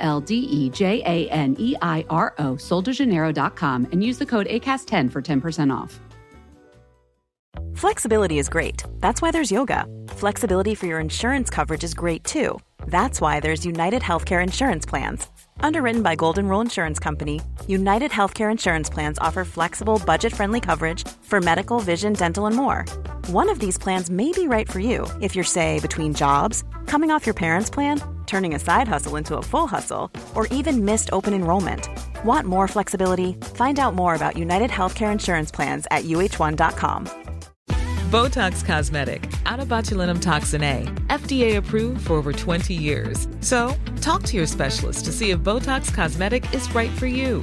L D E J A N E I R O, soldejaneiro.com, and use the code ACAST10 for 10% off. Flexibility is great. That's why there's yoga. Flexibility for your insurance coverage is great too. That's why there's United Healthcare Insurance Plans. Underwritten by Golden Rule Insurance Company, United Healthcare Insurance Plans offer flexible, budget friendly coverage for medical, vision, dental, and more. One of these plans may be right for you if you're, say, between jobs, coming off your parents' plan, turning a side hustle into a full hustle, or even missed open enrollment. Want more flexibility? Find out more about United Healthcare Insurance Plans at uh1.com. Botox Cosmetic, out of botulinum toxin A, FDA approved for over 20 years. So, talk to your specialist to see if Botox Cosmetic is right for you.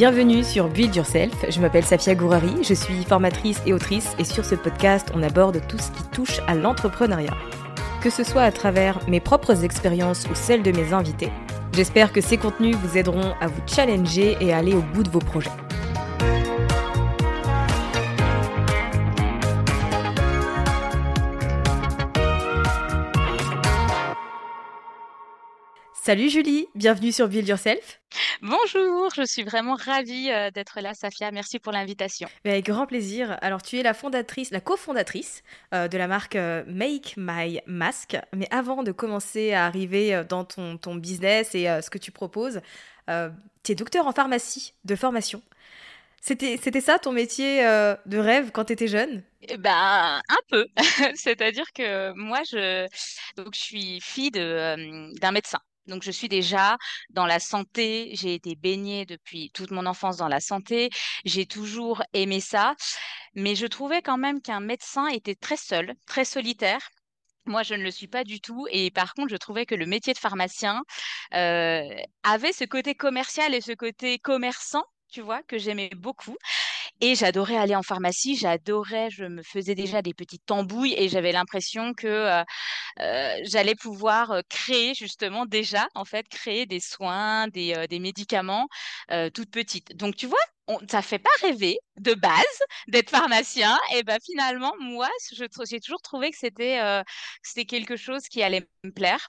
Bienvenue sur Build Yourself, je m'appelle Safia Gourari, je suis formatrice et autrice et sur ce podcast on aborde tout ce qui touche à l'entrepreneuriat. Que ce soit à travers mes propres expériences ou celles de mes invités, j'espère que ces contenus vous aideront à vous challenger et à aller au bout de vos projets. Salut Julie, bienvenue sur Build Yourself. Bonjour, je suis vraiment ravie euh, d'être là, Safia. Merci pour l'invitation. Avec grand plaisir. Alors, tu es la fondatrice, la cofondatrice euh, de la marque euh, Make My Mask. Mais avant de commencer à arriver dans ton, ton business et ce que tu proposes, tu es docteur en pharmacie de formation. C'était, c'était ça ton métier de rêve quand tu étais jeune? Eh ben, un peu. C'est-à-dire que moi, je, donc, je suis fille de, d'un médecin. Donc, je suis déjà dans la santé. J'ai été baignée depuis toute mon enfance dans la santé. J'ai toujours aimé ça. Mais je trouvais quand même qu'un médecin était très seul, très solitaire. Moi, je ne le suis pas du tout. Et par contre, je trouvais que le métier de pharmacien euh, avait ce côté commercial et ce côté commerçant tu vois, que j'aimais beaucoup. Et j'adorais aller en pharmacie, j'adorais, je me faisais déjà des petites tambouilles et j'avais l'impression que euh, euh, j'allais pouvoir créer justement déjà, en fait, créer des soins, des, des médicaments toutes petites. Donc, tu vois, on, ça fait pas rêver de base d'être pharmacien. Et ben finalement, moi, j'ai toujours trouvé que c'était c'était quelque chose qui allait me plaire.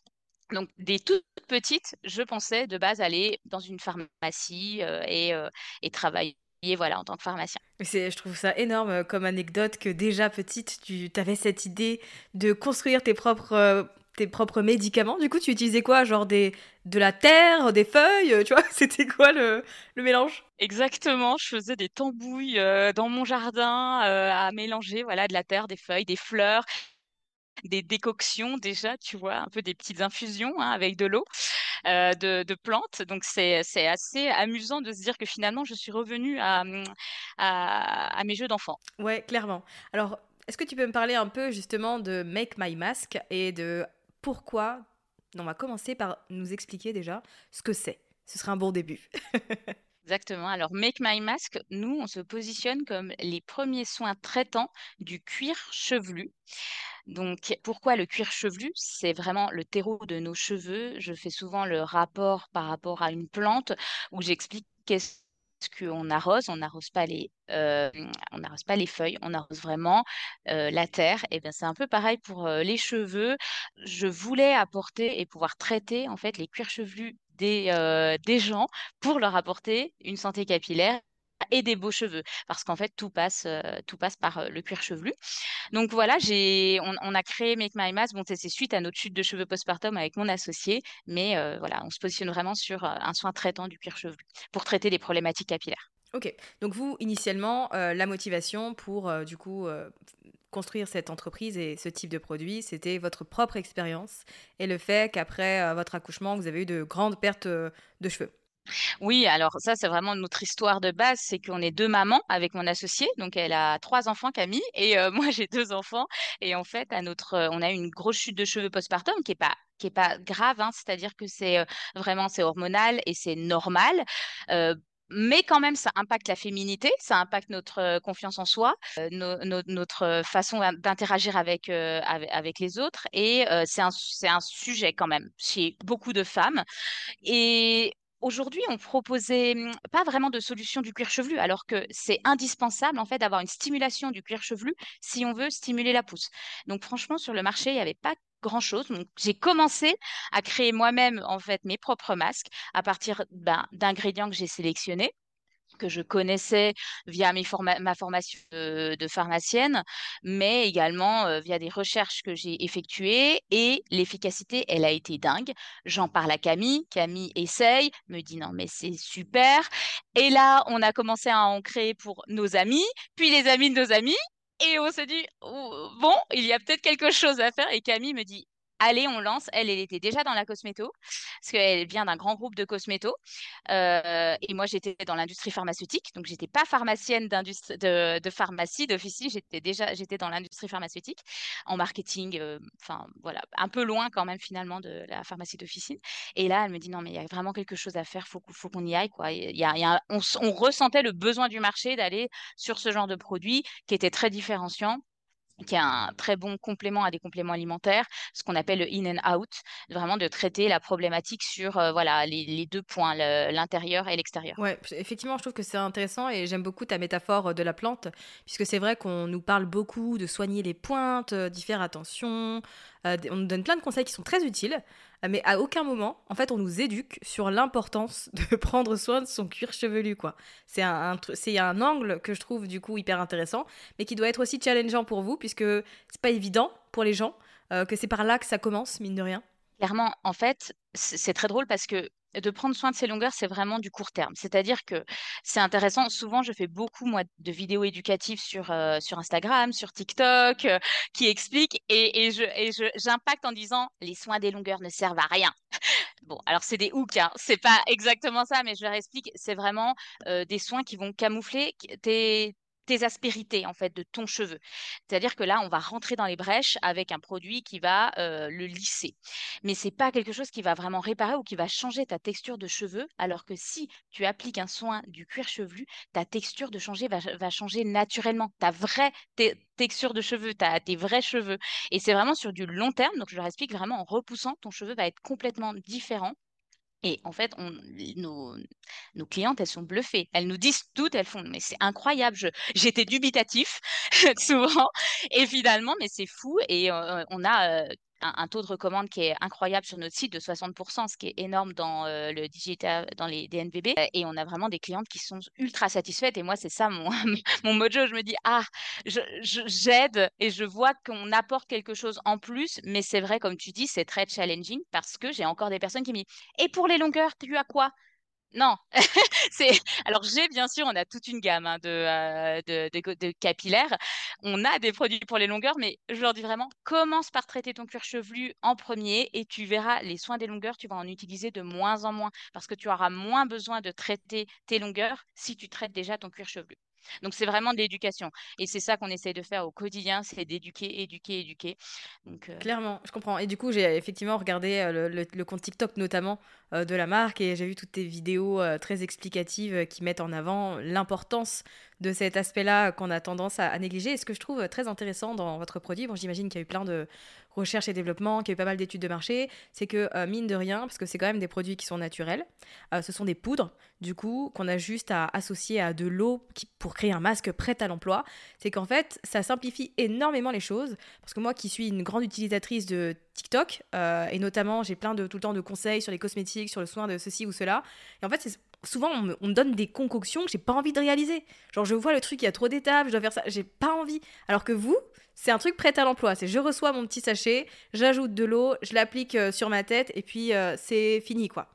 Donc, des toutes petites, je pensais de base aller dans une pharmacie et, et travailler voilà, en tant que pharmacien. Je trouve ça énorme comme anecdote que déjà petite, tu avais cette idée de construire tes propres, tes propres médicaments. Du coup, tu utilisais quoi? Genre des, de la terre, des feuilles Tu vois, c'était quoi le, le, mélange? Exactement, je faisais des tambouilles dans mon jardin à mélanger voilà, de la terre, des feuilles, des fleurs des décoctions déjà, tu vois, un peu des petites infusions hein, avec de l'eau. Euh, de, plantes. Donc c'est assez amusant de se dire que finalement je suis revenue à, à, mes jeux d'enfant. Ouais, clairement. Alors, est-ce que tu peux me parler un peu justement de Make My Mask et de pourquoi On va commencer par nous expliquer déjà ce que c'est. Ce serait un bon début. Exactement. Alors, Make My Mask, nous, on se positionne comme les premiers soins traitants du cuir chevelu. Donc, pourquoi le cuir chevelu? C'est vraiment le terreau de nos cheveux. Je fais souvent le rapport par rapport à une plante où j'explique qu'est-ce qu'on arrose, on n'arrose pas les, euh, pas les feuilles, on arrose vraiment euh, la terre. Et bien c'est un peu pareil pour euh, les cheveux. Je voulais apporter et pouvoir traiter en fait les cuirs chevelus des, des gens pour leur apporter une santé capillaire et des beaux cheveux parce qu'en fait tout passe tout passe par le cuir chevelu. Donc voilà, j'ai on, a créé Make My Mask. Bon, c'est suite à notre chute de cheveux postpartum avec mon associé, mais voilà, on se positionne vraiment sur un soin traitant du cuir chevelu pour traiter des problématiques capillaires. Ok, donc vous, initialement, la motivation pour, du coup, construire cette entreprise et ce type de produit, c'était votre propre expérience et le fait qu'après votre accouchement, vous avez eu de grandes pertes de cheveux. Oui, alors ça, c'est vraiment notre histoire de base, c'est qu'on est deux mamans avec mon associée, donc elle a trois enfants, Camille, et moi j'ai deux enfants. Et en fait, à notre, on a une grosse chute de cheveux postpartum qui est pas qui est pas grave, hein, c'est-à-dire que c'est vraiment c'est hormonal et c'est normal. Mais quand même, ça impacte la féminité, ça impacte notre confiance en soi, notre façon d'interagir avec, les autres. Et c'est un, un, sujet quand même chez beaucoup de femmes. Et Aujourd'hui, on proposait mmh, pas vraiment de solution du cuir chevelu, alors que c'est indispensable en fait d'avoir une stimulation du cuir chevelu si on veut stimuler la pousse. Donc franchement, sur le marché, il n'y avait pas grand-chose. Donc j'ai commencé à créer moi-même en fait mes propres masques à partir ben, d'ingrédients que j'ai sélectionnés que je connaissais via ma formation de, pharmacienne, mais également euh, via des recherches que j'ai effectuées. Et l'efficacité, elle a été dingue. J'en parle à Camille. Camille essaye, me dit non, mais c'est super. Et là, on a commencé à en créer pour nos amis, puis les amis de nos amis. Et on se dit, oh, bon, il y a peut-être quelque chose à faire. Et Camille me dit, allez, on lance. Elle, elle était déjà dans la cosméto, parce qu'elle vient d'un grand groupe de cosméto. Euh, et moi, j'étais dans l'industrie pharmaceutique, donc j'étais pas pharmacienne de, de, pharmacie, d'officie, j'étais déjà j'étais dans l'industrie pharmaceutique, en marketing, euh, enfin voilà, un peu loin quand même finalement de la pharmacie d'officine. Et là, elle me dit non, mais il y a vraiment quelque chose à faire, faut, faut qu'on y aille. Quoi. Y a, on, on ressentait le besoin du marché d'aller sur ce genre de produit qui était très différenciant qui est un très bon complément à des compléments alimentaires, ce qu'on appelle le in and out, vraiment de traiter la problématique sur euh, voilà les, deux points, l'intérieur et l'extérieur. Ouais, effectivement, je trouve que c'est intéressant et j'aime beaucoup ta métaphore euh, de la plante, puisque c'est vrai qu'on nous parle beaucoup de soigner les pointes, euh, d'y faire attention, on nous donne plein de conseils qui sont très utiles, mais à aucun moment, en fait, on nous éduque sur l'importance de prendre soin de son cuir chevelu, quoi. C'est un, c'est un angle que je trouve du coup hyper intéressant, mais qui doit être aussi challengeant pour vous, puisque c'est pas évident pour les gens, que c'est par là que ça commence, mine de rien. Clairement, en fait, c'est très drôle parce que de prendre soin de ses longueurs, c'est vraiment du court terme. C'est-à-dire que c'est intéressant. Souvent, je fais beaucoup, moi, de vidéos éducatives sur, euh, sur Instagram, sur TikTok, euh, qui expliquent et, je, j'impacte en disant les soins des longueurs ne servent à rien. Bon, alors c'est des hooks, hein. c'est pas exactement ça, mais je leur explique, c'est vraiment euh, des soins qui vont camoufler tes, tes aspérités en fait de ton cheveu. C'est-à-dire que là, on va rentrer dans les brèches avec un produit qui va euh, le lisser. Mais c'est pas quelque chose qui va vraiment réparer ou qui va changer ta texture de cheveux, alors que si tu appliques un soin du cuir chevelu, ta texture de changer va, changer naturellement. Ta vraie texture de cheveux, ta, tes vrais cheveux. Et c'est vraiment sur du long terme. Donc je leur explique vraiment en repoussant, ton cheveu va être complètement différent et en fait, nos, clientes, elles sont bluffées. Elles nous disent toutes, elles font, mais c'est incroyable. J'étais dubitatif souvent. Et finalement, mais c'est fou. Et euh, on a euh, un, taux de recommande qui est incroyable sur notre site de 60%, ce qui est énorme dans euh, le digital, dans les DNVB. Euh, et on a vraiment des clientes qui sont ultra satisfaites. Et moi, c'est ça mon, mon mojo. Je me dis, ah, j'aide et je vois qu'on apporte quelque chose en plus. Mais c'est vrai, comme tu dis, c'est très challenging parce que j'ai encore des personnes qui me disent, et pour les longueurs, tu as quoi? Non, c'est alors j'ai bien sûr, on a toute une gamme hein, euh, de, de, capillaires. On a des produits pour les longueurs, mais je leur dis vraiment, commence par traiter ton cuir chevelu en premier et tu verras les soins des longueurs, tu vas en utiliser de moins en moins parce que tu auras moins besoin de traiter tes longueurs si tu traites déjà ton cuir chevelu. Donc c'est vraiment de l'éducation. Et c'est ça qu'on essaye de faire au quotidien, c'est d'éduquer, éduquer, éduquer. Donc, euh, Clairement, je comprends. Et du coup, j'ai effectivement regardé euh, le, compte TikTok notamment euh, de la marque et j'ai vu toutes tes vidéos très explicatives qui mettent en avant l'importance de cet aspect-là qu'on a tendance à, négliger. Et ce que je trouve très intéressant dans votre produit, bon, j'imagine qu'il y a eu plein de recherche et développement, qui a eu pas mal d'études de marché, c'est que euh, mine de rien, parce que c'est quand même des produits qui sont naturels, euh, ce sont des poudres, du coup, qu'on a juste à associer à de l'eau pour créer un masque prêt à l'emploi. C'est qu'en fait, ça simplifie énormément les choses, parce que moi qui suis une grande utilisatrice de TikTok, euh, et notamment j'ai plein de tout le temps de conseils sur les cosmétiques, sur le soin de ceci ou cela, et en fait, souvent on me, donne des concoctions que j'ai pas envie de réaliser. Genre je vois le truc, il y a trop d'étapes, je dois faire ça, j'ai pas envie. Alors que vous, c'est un truc prêt à l'emploi. C'est je reçois mon petit sachet, j'ajoute de l'eau, je l'applique euh, sur ma tête et puis euh, c'est fini quoi.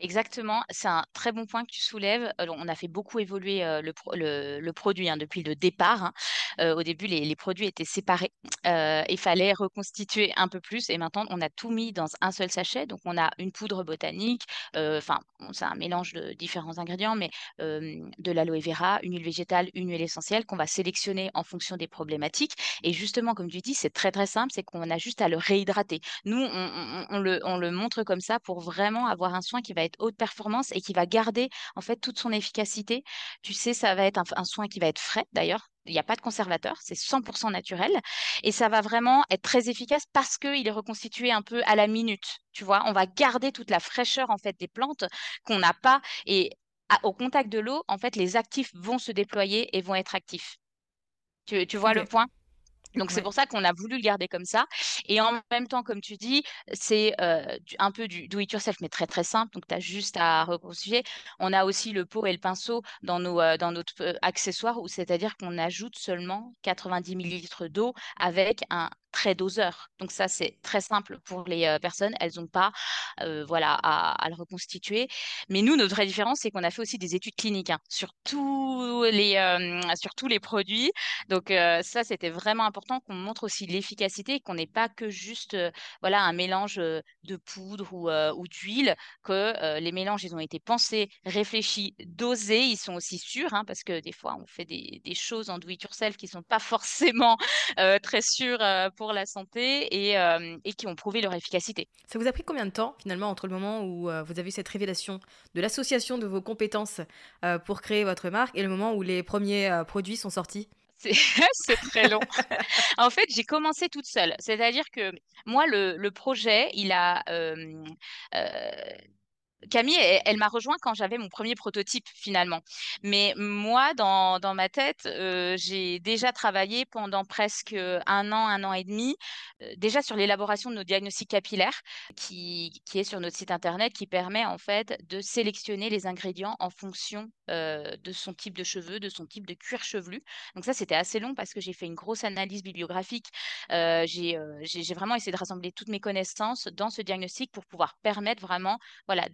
Exactement, c'est un très bon point que tu soulèves. on a fait beaucoup évoluer le, produit hein, depuis le départ. Hein. au début, les, produits étaient séparés. il fallait reconstituer un peu plus. Et maintenant, on a tout mis dans un seul sachet. Donc, on a une poudre botanique. Enfin, c'est un mélange de différents ingrédients, mais de l'aloe vera, une huile végétale, une huile essentielle qu'on va sélectionner en fonction des problématiques. Et justement, comme tu dis, c'est très très simple. C'est qu'on a juste à le réhydrater. Nous, on, le, on le montre comme ça pour vraiment avoir un soin qui va être haute performance et qui va garder en fait toute son efficacité. Tu sais, ça va être un, soin qui va être frais d'ailleurs. Il n'y a pas de conservateur, c'est 100% naturel et ça va vraiment être très efficace parce qu'il est reconstitué un peu à la minute. Tu vois, on va garder toute la fraîcheur en fait des plantes qu'on n'a pas et au contact de l'eau, en fait, les actifs vont se déployer et vont être actifs. Tu, vois le point? Donc c'est pour ça qu'on a voulu le garder comme ça. Et en même temps, comme tu dis, c'est un peu du do it yourself, mais très très simple. Donc tu as juste à reconstituer. On a aussi le pot et le pinceau dans, nos, dans notre accessoire, c'est-à-dire qu'on ajoute seulement 90 ml d'eau avec un très doseur. Donc ça, c'est très simple pour les personnes. Elles n'ont pas voilà, à, le reconstituer. Mais nous, notre vraie différence, c'est qu'on a fait aussi des études cliniques hein, sur, tous les, sur tous les produits. Donc ça, c'était vraiment important qu'on montre aussi l'efficacité qu'on n'ait pas que juste voilà, un mélange de poudre ou, ou d'huile, que les mélanges, ils ont été pensés, réfléchis, dosés. Ils sont aussi sûrs, hein, parce que des fois, on fait des, des choses en do-it-yourself qui ne sont pas forcément très sûres pour la santé et, qui ont prouvé leur efficacité. Ça vous a pris combien de temps finalement entre le moment où vous avez eu cette révélation de l'association de vos compétences pour créer votre marque et le moment où les premiers produits sont sortis? C'est très long. en fait, j'ai commencé toute seule. C'est-à-dire que moi, le, projet, il a, Camille, elle, m'a rejoint quand j'avais mon premier prototype finalement. Mais moi, dans, ma tête, euh, j'ai déjà travaillé pendant presque un an, un an et demi, euh, déjà sur l'élaboration de nos diagnostics capillaires, qui, est sur notre site internet, qui permet en fait de sélectionner les ingrédients en fonction euh, de son type de cheveux, de son type de cuir chevelu. Donc ça, c'était assez long parce que j'ai fait une grosse analyse bibliographique. j'ai vraiment essayé de rassembler toutes mes connaissances dans ce diagnostic pour pouvoir permettre vraiment voilà,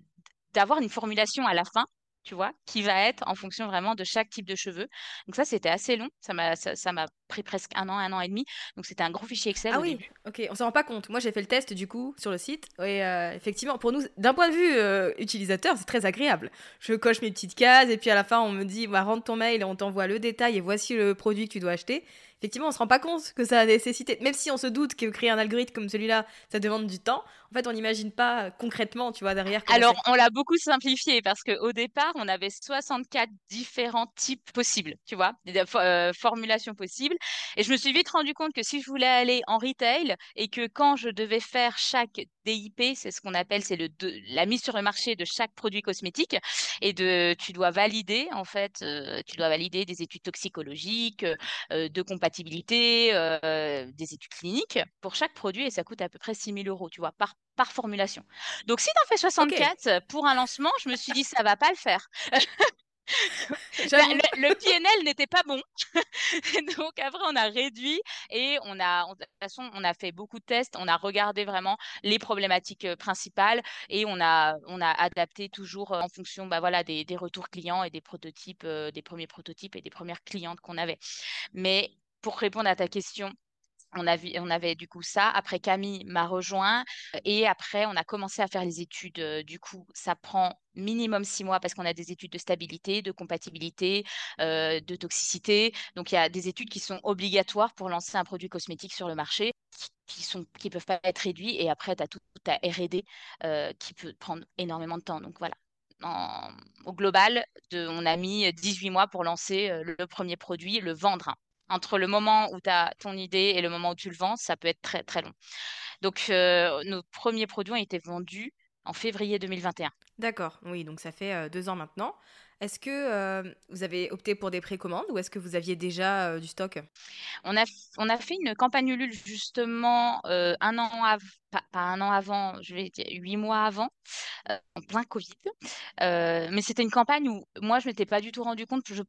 d'avoir une formulation à la fin tu vois, qui va être en fonction vraiment de chaque type de cheveux. Donc ça, c'était assez long. Ça m'a, ça, m'a pris presque un an, un an et demi. Donc c'était un gros fichier Excel. Ah oui, ok. On s'en rend pas compte. Moi, j'ai fait le test du coup sur le site. Et euh, effectivement, pour nous, d'un point de vue euh, utilisateur, c'est très agréable. Je coche mes petites cases et puis à la fin, on me dit, bah, rentre ton mail et on t'envoie le détail et voici le produit que tu dois acheter effectivement, on se rend pas compte que ça a nécessité, même si on se doute que créer un algorithme comme celui-là, ça demande du temps. En fait, on n'imagine pas concrètement, tu vois, derrière. Alors, on l'a beaucoup simplifié parce qu'au départ, on avait 64 différents types possibles, tu vois, des euh, formulations possibles. Et je me suis vite rendu compte que si je voulais aller en retail et que quand je devais faire chaque DIP, c'est ce qu'on appelle, c'est le la mise sur le marché de chaque produit cosmétique, et de, tu dois valider en fait, euh, tu dois valider des études toxicologiques, euh, de compatibilité, des études cliniques pour chaque produit, et ça coûte à peu près 6 000 euros, tu vois, par par formulation. Donc, si tu en fais 64 pour un lancement, je me suis dit, ça va pas le faire. Bah, le, PNL n'était pas bon. Donc après, on a réduit et on a, de toute façon, on a fait beaucoup de tests. On a regardé vraiment les problématiques euh, principales et on a, on a adapté toujours euh, en fonction bah, voilà, des, des retours clients et des prototypes, euh, des premiers prototypes et des premières clientes qu'on avait. Mais pour répondre à ta question, on, avait du coup ça. Après, Camille m'a rejoint et après, on a commencé à faire les études. Du coup, ça prend minimum six mois parce qu'on a des études de stabilité, de compatibilité, de toxicité. Donc, il y a des études qui sont obligatoires pour lancer un produit cosmétique sur le marché qui ne peuvent pas être réduits. Et après, tu as tout ta R&D qui peut prendre énormément de temps. Donc, voilà. au global, on a mis 18 mois pour lancer le premier produit, le vendre. Entre le moment où tu as ton idée et le moment où tu le vends, ça peut être très très long. Donc, euh, nos premiers produits ont été vendus en février 2021. D'accord, oui, donc ça fait deux ans maintenant. Est-ce que vous avez opté pour des précommandes ou est-ce que vous aviez déjà du stock? On a, on a fait une campagne Ulule justement un an avant, pas, un an avant, je vais dire huit mois avant, en plein Covid. mais c'était une campagne où moi je m'étais pas du tout rendu compte, je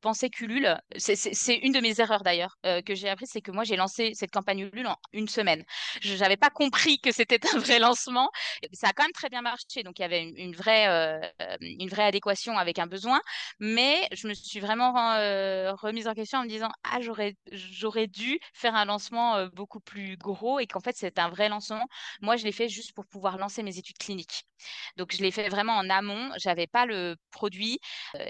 pensais qu'Ulule, c'est une de mes erreurs d'ailleurs euh, que j'ai appris, c'est que moi j'ai lancé cette campagne Ulule en une semaine. Je n'avais pas compris que c'était un vrai lancement. Ça a quand même très bien marché, donc il y avait une, vraie, euh, une vraie adéquation avec un besoin, mais je me suis vraiment euh, remise en question en me disant ah j'aurais dû faire un lancement beaucoup plus gros et qu'en fait c'est un vrai lancement. Moi je l'ai fait juste pour pouvoir lancer mes études cliniques. Donc je l'ai fait vraiment en amont. J'avais pas le produit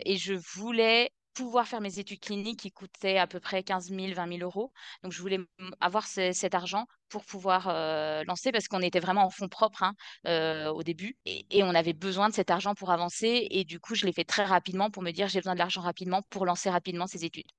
et je voulais pouvoir faire mes études cliniques qui coûtaient à peu près 15 000, 20 000 euros. Donc, je voulais avoir cet argent pour pouvoir euh, lancer parce qu'on était vraiment en fonds propres hein, euh, au début et, on avait besoin de cet argent pour avancer. Et du coup, je l'ai fait très rapidement pour me dire j'ai besoin de l'argent rapidement pour lancer rapidement ces études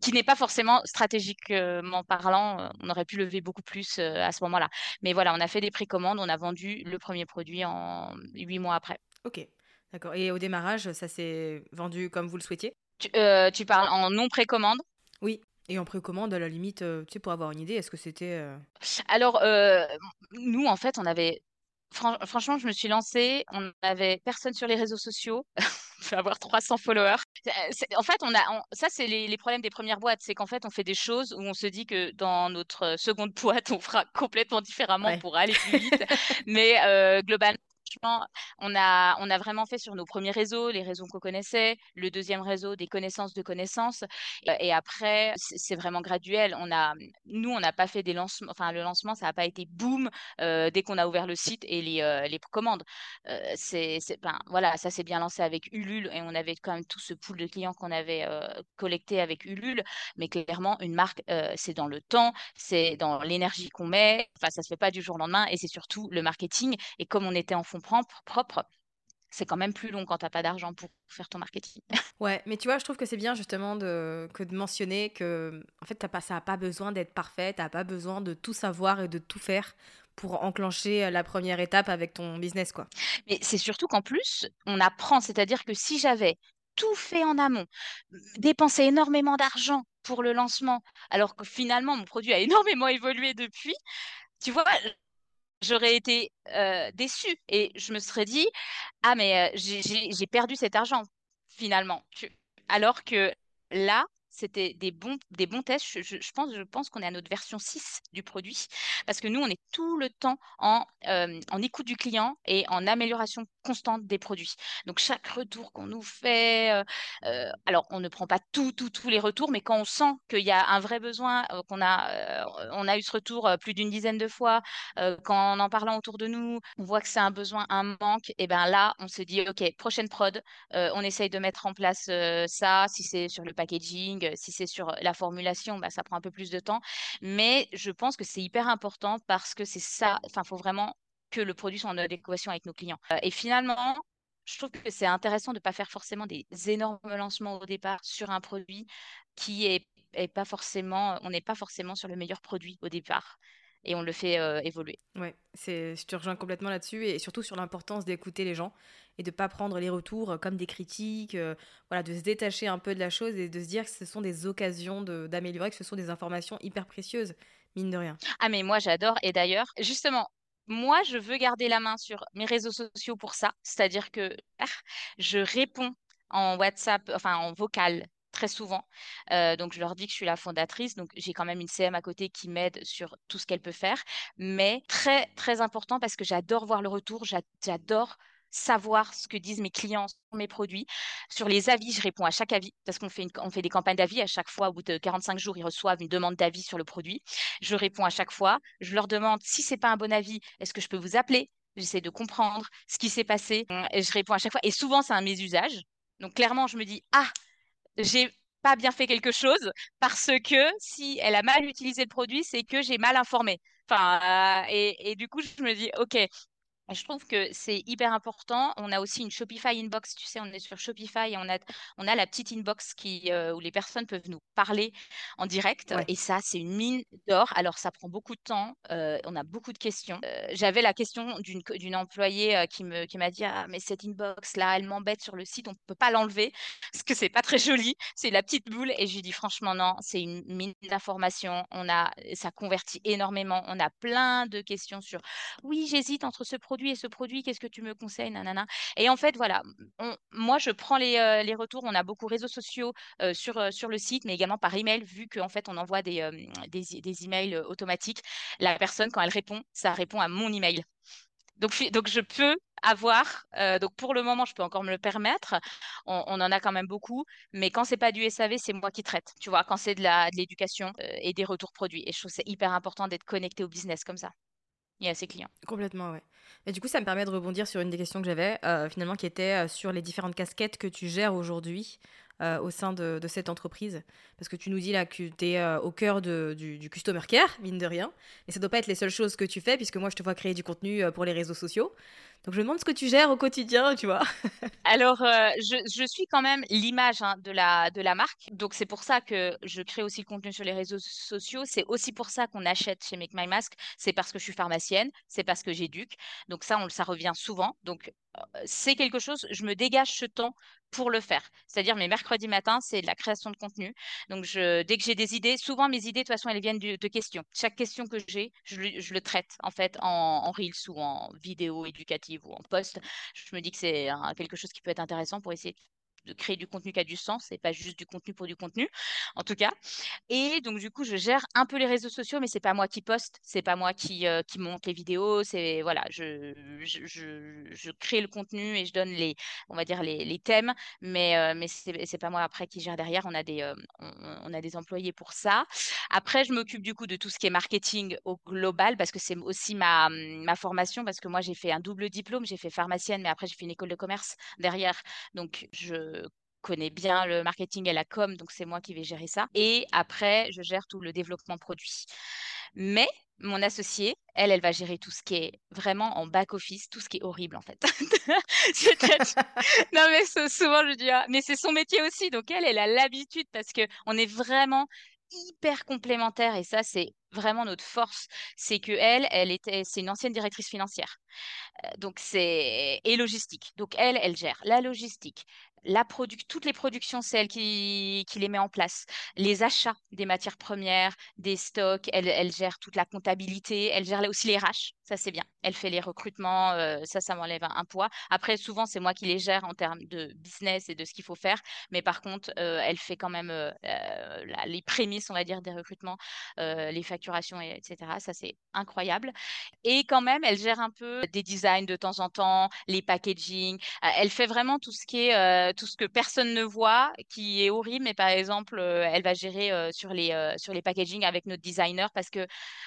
qui n'est pas forcément stratégiquement parlant, on aurait pu lever beaucoup plus euh, à ce moment-là. Mais voilà, on a fait des précommandes, on a vendu le premier produit en huit mois après. Ok, d'accord. Et au démarrage, ça s'est vendu comme vous le souhaitiez? Euh, tu, parles en non précommande Oui. Et en précommande, à la limite, euh, tu sais, pour avoir une idée, est-ce que c'était... Euh Alors, nous, en fait, on avait... franchement, je me suis lancée, on n'avait personne sur les réseaux sociaux. on peut avoir 300 followers. En fait, on a, ça, c'est les, problèmes des premières boîtes. C'est qu'en fait, on fait des choses où on se dit que dans notre seconde boîte, on fera complètement différemment pour aller plus vite. Mais globalement, on a, on a vraiment fait sur nos premiers réseaux, les réseaux qu'on connaissait, le deuxième réseau des connaissances de connaissances. Et, après, c'est vraiment graduel. On a, nous, on n'a pas fait des lancements, enfin, le lancement, ça n'a pas été boum euh, dès qu'on a ouvert le site et les, euh, les commandes. Euh, c'est, ben, voilà, ça s'est bien lancé avec Ulule et on avait quand même tout ce pool de clients qu'on avait collecté avec Ulule. Mais clairement, une marque, c'est dans le temps, c'est dans l'énergie qu'on met. Enfin, ça se fait pas du jour au lendemain et c'est surtout le marketing. Et comme on était en fond propre, c'est quand même plus long quand tu n'as pas d'argent pour faire ton marketing. Ouais, mais tu vois, je trouve que c'est bien justement de, que de mentionner que en fait, as pas, ça n'a pas besoin d'être parfait, tu n'as pas besoin de tout savoir et de tout faire pour enclencher la première étape avec ton business. quoi. Mais c'est surtout qu'en plus, on apprend, c'est-à-dire que si j'avais tout fait en amont, dépensé énormément d'argent pour le lancement, alors que finalement mon produit a énormément évolué depuis, tu vois, j'aurais été déçue et je me serais dit ah mais j'ai perdu cet argent finalement alors que là c'était des bons, des bons tests. Je, pense, je pense qu'on est à notre version 6 du produit parce que nous, on est tout le temps en, euh, en écoute du client et en amélioration constante des produits. Donc, chaque retour qu'on nous fait, euh, euh, alors on ne prend pas tout, tout, tous les retours, mais quand on sent qu'il y a un vrai besoin, qu'on a, on a eu ce retour plus d'une dizaine de fois, quand en parlant autour de nous, on voit que c'est un besoin, un manque, et bien là, on se dit, OK, prochaine prod, on essaye de mettre en place ça, si c'est sur le packaging, si c'est sur la formulation, bah, ça prend un peu plus de temps. Mais je pense que c'est hyper important parce que c'est ça, enfin, il faut vraiment que le produit soit en adéquation avec nos clients. et finalement, je trouve que c'est intéressant de ne pas faire forcément des énormes lancements au départ sur un produit qui est, pas forcément, on n'est pas forcément sur le meilleur produit au départ et on le fait évoluer. Ouais, c'est, je te rejoins complètement là-dessus et surtout sur l'importance d'écouter les gens et de pas prendre les retours comme des critiques, voilà, de se détacher un peu de la chose et de se dire que ce sont des occasions d'améliorer, que ce sont des informations hyper précieuses, mine de rien. Ah mais moi j'adore et d'ailleurs justement moi, je veux garder la main sur mes réseaux sociaux pour ça. C'est-à-dire que ah, je réponds en WhatsApp, enfin en vocal très souvent. Euh, donc, je leur dis que je suis la fondatrice. Donc, j'ai quand même une CM à côté qui m'aide sur tout ce qu'elle peut faire. Mais très, très important parce que j'adore voir le retour. J'adore savoir ce que disent mes clients sur mes produits. Sur les avis, je réponds à chaque avis parce qu'on fait, on fait des campagnes d'avis. À chaque fois, au bout de 45 jours, ils reçoivent une demande d'avis sur le produit. Je réponds à chaque fois. Je leur demande si c'est pas un bon avis, est-ce que je peux vous appeler? J'essaie de comprendre ce qui s'est passé. Je réponds à chaque fois. Et souvent, c'est un mésusage. Donc, clairement, je me dis, ah, j'ai pas bien fait quelque chose parce que si elle a mal utilisé le produit, c'est que j'ai mal informé. Enfin, euh, et, du coup, je me dis, OK, je trouve que c'est hyper important. On a aussi une Shopify Inbox, tu sais, on est sur Shopify et on a, on a la petite inbox qui, euh, où les personnes peuvent nous parler en direct. Et ça, c'est une mine d'or. Alors, ça prend beaucoup de temps. Euh, on a beaucoup de questions. Euh, j'avais la question d'une, employée qui, me, qui m'a dit Ah, mais cette inbox-là, elle m'embête sur le site, on ne peut pas l'enlever parce que c'est pas très joli. C'est la petite boule. Et je lui dis Franchement, non, c'est une mine d'informations. On a, ça convertit énormément. On a plein de questions sur Oui, j'hésite entre ce produit et ce produit, qu'est-ce que tu me conseilles, nanana. Et en fait, voilà, moi, je prends les, euh, retours. On a beaucoup réseaux sociaux euh, sur, euh, sur le site, mais également par email, vu qu'en fait, on envoie des, des, emails automatiques. La personne, quand elle répond, ça répond à mon email. Donc, donc je peux avoir, donc pour le moment, je peux encore me le permettre. On, on en a quand même beaucoup, mais quand c'est pas du SAV, c'est moi qui traite. Tu vois, quand c'est de l'éducation de et des retours produits. Et je trouve c'est hyper important d'être connecté au business comme ça et à ses clients. Complètement, ouais. Et du coup, ça me permet de rebondir sur une des questions que j'avais, euh, finalement, qui était euh, sur les différentes casquettes que tu gères aujourd'hui euh, au sein de, cette entreprise. Parce que tu nous dis là que tu es au cœur du, customer care, mine de rien. Et ça ne doit pas être les seules choses que tu fais, puisque moi, je te vois créer du contenu pour les réseaux sociaux. Donc je me demande ce que tu gères au quotidien, tu vois. Alors, je, suis quand même l'image hein, de, la, de la marque. Donc c'est pour ça que je crée aussi le contenu sur les réseaux sociaux. C'est aussi pour ça qu'on achète chez Make My Mask. C'est parce que je suis pharmacienne, c'est parce que j'éduque. Donc ça, on, ça revient souvent. Donc c'est quelque chose, je me dégage ce temps pour le faire. C'est-à-dire mes mercredis matins, c'est la création de contenu. Donc je, dès que j'ai des idées, souvent mes idées, de toute façon, elles viennent de, questions. Chaque question que j'ai, je, le traite en fait en, Reels ou en vidéo éducative ou en post. Je me dis que c'est quelque chose qui peut être intéressant pour essayer de créer du contenu qui a du sens et pas juste du contenu pour du contenu, en tout cas. Et donc, du coup, je gère un peu les réseaux sociaux, mais c'est pas moi qui poste, c'est pas moi qui, euh, monte les vidéos, c'est, voilà, je, je, je, crée le contenu et je donne les, on va dire, les, les thèmes, mais, euh, mais c'est pas moi après qui gère derrière, on a des, euh, on, a des employés pour ça. Après, je m'occupe du coup de tout ce qui est marketing au global, parce que c'est aussi ma, ma formation, parce que moi, j'ai fait un double diplôme, j'ai fait pharmacienne, mais après, j'ai fait une école de commerce derrière. Donc, je connais bien le marketing et la com, donc c'est moi qui vais gérer ça. Et après, je gère tout le développement produit. Mais mon associée, elle, elle va gérer tout ce qui est vraiment en back-office, tout ce qui est horrible en fait. non mais souvent je dis, ah, mais c'est son métier aussi, donc elle, elle a l'habitude parce que on est vraiment hyper complémentaires et ça c'est vraiment notre force, c'est que elle, elle était, c'est une ancienne directrice financière, euh, donc c'est et logistique. Donc elle, elle gère la logistique, la toutes les productions, c'est elle qui, les met en place. Les achats des matières premières, des stocks, elle, elle gère toute la comptabilité, elle gère aussi les RH, ça c'est bien. Elle fait les recrutements, euh, ça, ça m'enlève un, poids. Après, souvent, c'est moi qui les gère en termes de business et de ce qu'il faut faire, mais par contre, euh, elle fait quand même euh, les prémices, on va dire, des recrutements, les facturations, etc. Ça, c'est incroyable. Et quand même, elle gère un peu des designs de temps en temps, les packaging. elle fait vraiment tout ce qui est tout ce que personne ne voit, qui est horrible, mais par exemple, euh, elle va gérer euh, sur, les, euh, sur les packaging avec notre designer parce que,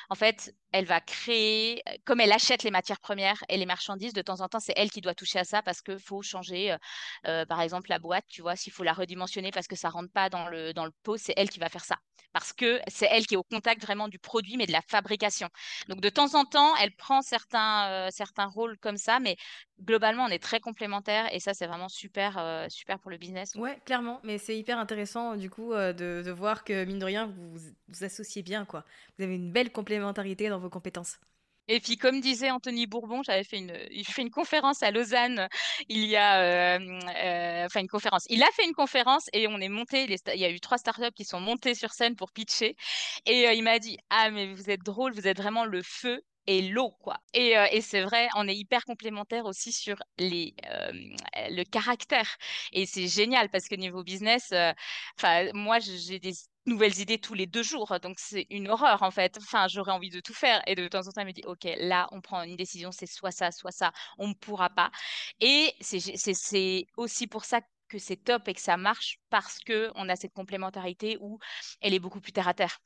en fait, elle va créer, comme elle achète les matières premières et les marchandises, de temps en temps, c'est elle qui doit toucher à ça parce qu'il faut changer, par exemple, la boîte, tu vois, s'il faut la redimensionner parce que ça rentre pas dans le, dans le pot, c'est elle qui va faire ça. Parce que c'est elle qui est au contact vraiment du produit, mais de la fabrication. Donc, de temps en temps, elle prend certains, certains rôles comme ça, mais globalement, on est très complémentaires et ça, c'est vraiment super, super pour le business. Ouais, clairement, mais c'est hyper intéressant du coup de, de, voir que mine de rien, vous vous associez bien, quoi. Vous avez une belle complémentarité dans vos compétences. Et puis, comme disait Anthony Bourbon, j'avais fait une, il fait une conférence à Lausanne. Il y a, enfin une conférence. Il a fait une conférence et on est monté. il y a eu trois startups qui sont montées sur scène pour pitcher. Et il m'a dit, ah mais vous êtes drôle, vous êtes vraiment le feu et l'eau, quoi. Et, euh, et c'est vrai, on est hyper complémentaires aussi sur les, euh, le caractère. Et c'est génial parce que niveau business, euh, moi, j'ai des nouvelles idées tous les deux jours. Donc, c'est une horreur, en fait. Enfin, j'aurais envie de tout faire. Et de temps en temps, elle me dit, OK, là, on prend une décision, c'est soit ça, soit ça, on ne pourra pas. Et c'est aussi pour ça que c'est top et que ça marche parce qu'on a cette complémentarité où elle est beaucoup plus terre à terre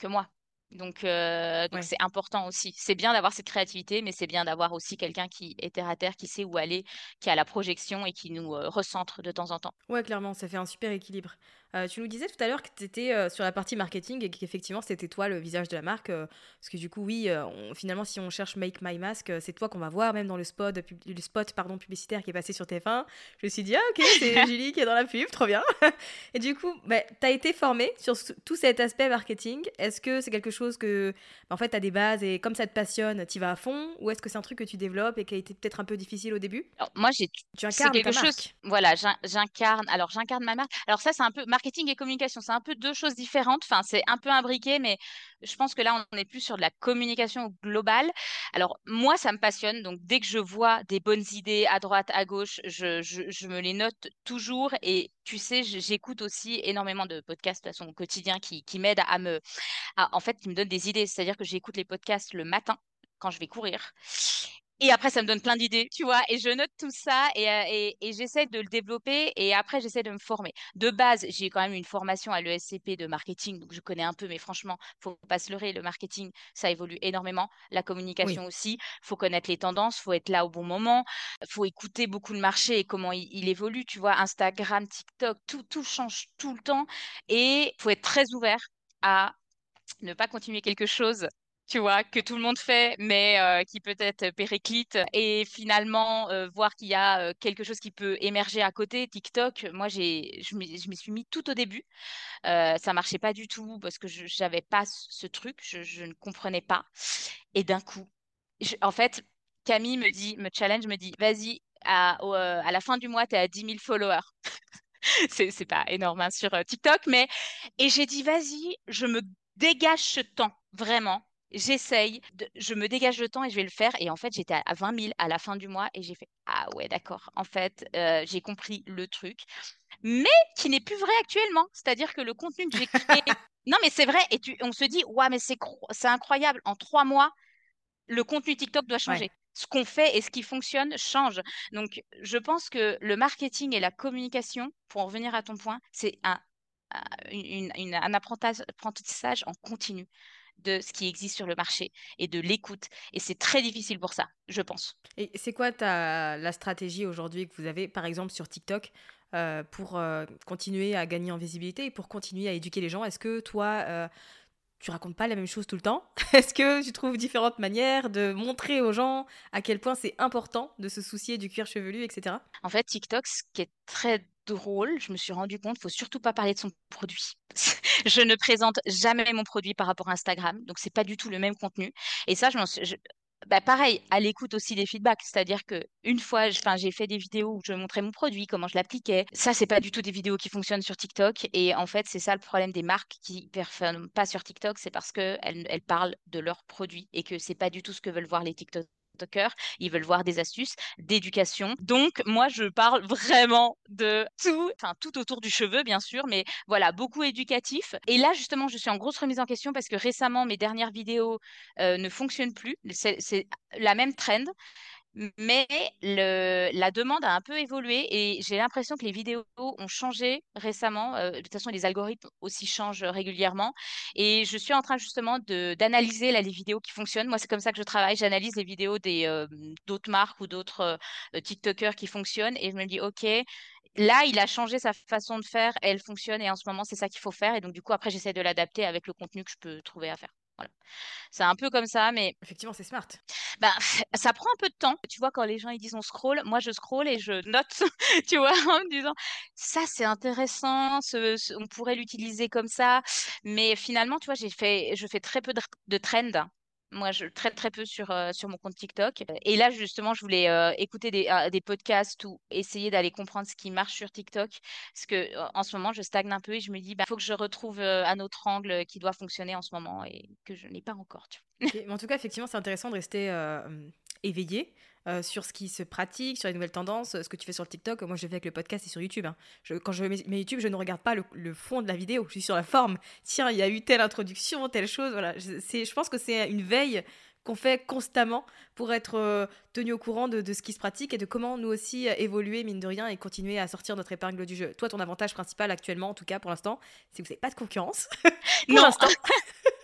que moi. Donc, euh, donc c'est important aussi. C'est bien d'avoir cette créativité, mais c'est bien d'avoir aussi quelqu'un qui est terre à terre, qui sait où aller, qui a la projection et qui nous euh, recentre de temps en temps. Ouais, clairement, ça fait un super équilibre. Euh, tu nous disais tout à l'heure que tu étais euh, sur la partie marketing et qu'effectivement c'était toi le visage de la marque. Euh, parce que du coup, oui, finalement, si on cherche Make My Mask, c'est toi qu'on va voir, même dans le spot, le spot pardon, publicitaire qui est passé sur TF1. Je me suis dit, ah ok, c'est Julie qui est dans la pub, trop bien. et du coup, bah, tu as été formée sur tout cet aspect marketing. Est-ce que c'est quelque chose que, bah, en fait, tu as des bases et comme ça te passionne, tu vas à fond Ou est-ce que c'est un truc que tu développes et qui a été peut-être un peu difficile au début? Moi, j'ai. Tu incarnes quelque chose. Voilà, j'incarne. Alors, j'incarne ma marque. Alors, ça, c'est un peu marketing et communication, c'est un peu deux choses différentes. Enfin, c'est un peu imbriqué, mais je pense que là, on est plus sur de la communication globale. Alors, moi, ça me passionne. Donc, dès que je vois des bonnes idées à droite, à gauche, je, je, me les note toujours. Et tu sais, j'écoute aussi énormément de podcasts de façon quotidien qui, qui m'aident à me. en fait, qui me donnent des idées. C'est-à-dire que j'écoute les podcasts le matin quand je vais courir. Et après, ça me donne plein d'idées, tu vois. Et je note tout ça et, euh, et, et j'essaie de le développer. Et après, j'essaie de me former. De base, j'ai quand même une formation à l'ESCP de marketing, donc je connais un peu. Mais franchement, faut pas se leurrer. Le marketing, ça évolue énormément. La communication aussi. Faut connaître les tendances. Faut être là au bon moment. Faut écouter beaucoup le marché et comment il, évolue. Tu vois, Instagram, TikTok, tout, tout change tout le temps. Et faut être très ouvert à ne pas continuer quelque chose tu vois, que tout le monde fait, mais euh, qui peut être périclite. Et finalement, euh, voir qu'il y a euh, quelque chose qui peut émerger à côté. TikTok, moi, je m'y suis mis tout au début. ça marchait pas du tout parce que je n'avais pas ce truc, je, ne comprenais pas. Et d'un coup, en fait, Camille me dit, me challenge, me dit, vas-y, à, à la fin du mois, tu es à 10 000 followers. c'est pas énorme hein, sur TikTok, mais. Et j'ai dit, vas-y, je me dégage ce temps, vraiment j'essaye, je me dégage le temps et je vais le faire. Et en fait, j'étais à 20 000 à la fin du mois et j'ai fait Ah ouais, d'accord. En fait, euh, j'ai compris le truc, mais qui n'est plus vrai actuellement. C'est-à-dire que le contenu que j'ai créé. non, mais c'est vrai. Et tu, on se dit Ouais, mais c'est, c'est incroyable. En trois mois, le contenu TikTok doit changer. Ce qu'on fait et ce qui fonctionne change. Donc, je pense que le marketing et la communication, pour en revenir à ton point, c'est un, un apprentissage en continu de ce qui existe sur le marché et de l'écoute. Et c'est très difficile pour ça, je pense. Et c'est quoi ta, la stratégie aujourd'hui que vous avez, par exemple, sur TikTok euh, pour euh, continuer à gagner en visibilité et pour continuer à éduquer les gens? Est-ce que toi, euh, tu racontes pas la même chose tout le temps? Est-ce que tu trouves différentes manières de montrer aux gens à quel point c'est important de se soucier du cuir chevelu, etc. En fait, TikTok, ce qui est très drôle, je me suis rendu compte, faut surtout pas parler de son produit. je ne présente jamais mon produit par rapport à Instagram, donc c'est pas du tout le même contenu. Et ça, je, suis, bah pareil, à l'écoute aussi des feedbacks, c'est-à-dire que une fois, j'ai fait des vidéos où je montrais mon produit, comment je l'appliquais. Ça, c'est pas du tout des vidéos qui fonctionnent sur TikTok. Et en fait, c'est ça le problème des marques qui performent pas sur TikTok, c'est parce qu'elles elles parlent de leurs produits et que c'est pas du tout ce que veulent voir les TikTok cœur, ils veulent voir des astuces d'éducation. Donc, moi, je parle vraiment de tout, enfin, tout autour du cheveu, bien sûr, mais voilà, beaucoup éducatif. Et là, justement, je suis en grosse remise en question parce que récemment, mes dernières vidéos euh, ne fonctionnent plus. C'est la même trend mais la demande a un peu évolué et j'ai l'impression que les vidéos ont changé récemment. Euh, de toute façon, les algorithmes aussi changent régulièrement. Et je suis en train justement d'analyser les vidéos qui fonctionnent. Moi, c'est comme ça que je travaille. J'analyse les vidéos des euh, d'autres marques ou d'autres euh, TikTokers qui fonctionnent et je me dis, OK, là, il a changé sa façon de faire, elle fonctionne et en ce moment, c'est ça qu'il faut faire. Et donc, du coup, après, j'essaie de l'adapter avec le contenu que je peux trouver à faire. Voilà. C'est un peu comme ça, mais. Effectivement, c'est smart. Ben, ça prend un peu de temps. Tu vois, quand les gens ils disent on scroll, moi je scroll et je note, tu vois, en me disant ça c'est intéressant, on pourrait l'utiliser comme ça. Mais finalement, tu vois, j'ai fait, je fais très peu de, de trends. Moi, je traite très peu sur, euh, sur mon compte TikTok. Et là, justement, je voulais euh, écouter des, euh, des, podcasts ou essayer d'aller comprendre ce qui marche sur TikTok. Parce que en ce moment, je stagne un peu et je me dis, il bah, faut que je retrouve un autre angle qui doit fonctionner en ce moment et que je n'ai pas encore. Tu en tout cas, effectivement, c'est intéressant de rester éveillé euh, sur ce qui se pratique, sur les nouvelles tendances, ce que tu fais sur le TikTok. Moi, je fais avec le podcast et sur YouTube. Hein. quand je mets YouTube, je ne regarde pas le, fond de la vidéo, je suis sur la forme. Tiens, il y a eu telle introduction, telle chose. Voilà. Je, je pense que c'est une veille qu'on fait constamment pour être euh, tenu au courant de, ce qui se pratique et de comment nous aussi euh, évoluer, mine de rien, et continuer à sortir notre épingle du jeu. Toi, ton avantage principal actuellement, en tout cas pour l'instant, c'est que vous n'avez pas de concurrence. pour l'instant.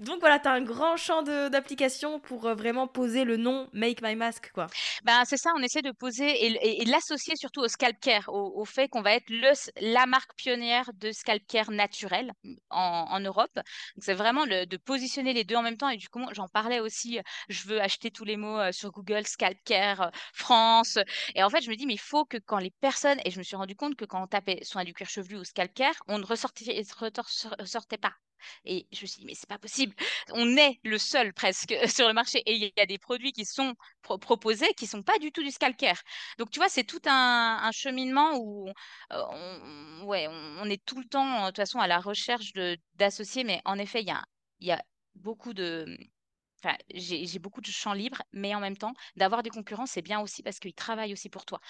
Donc voilà, tu as un grand champ d'application pour euh, vraiment poser le nom Make My Mask, quoi. Ben, c'est ça, on essaie de poser et, l'associer surtout au scalp care, au, fait qu'on va être le, la marque pionnière de scalp care naturel en, en Europe. C'est vraiment de positionner les deux en même temps. Et du coup, j'en parlais aussi, je veux acheter tous les mots euh, sur Google, scalp care, euh, France. Et en fait, je me dis, mais il faut que quand les personnes, et je me suis rendu compte que quand on tapait soin du cuir chevelu ou scalp care, on ne ressortait pas et je me suis dit, mais c'est pas possible. On est le seul presque sur le marché. Et il y a des produits qui sont proposés qui sont pas du tout du scalcaire. Donc, tu vois, c'est tout un, cheminement où euh, on, ouais, on, est tout le temps, de toute façon, à la recherche d'associer. Mais en effet, il y a, y a beaucoup de. Enfin, j'ai beaucoup de champs libres, mais en même temps, d'avoir des concurrents, c'est bien aussi parce qu'ils travaillent aussi pour toi.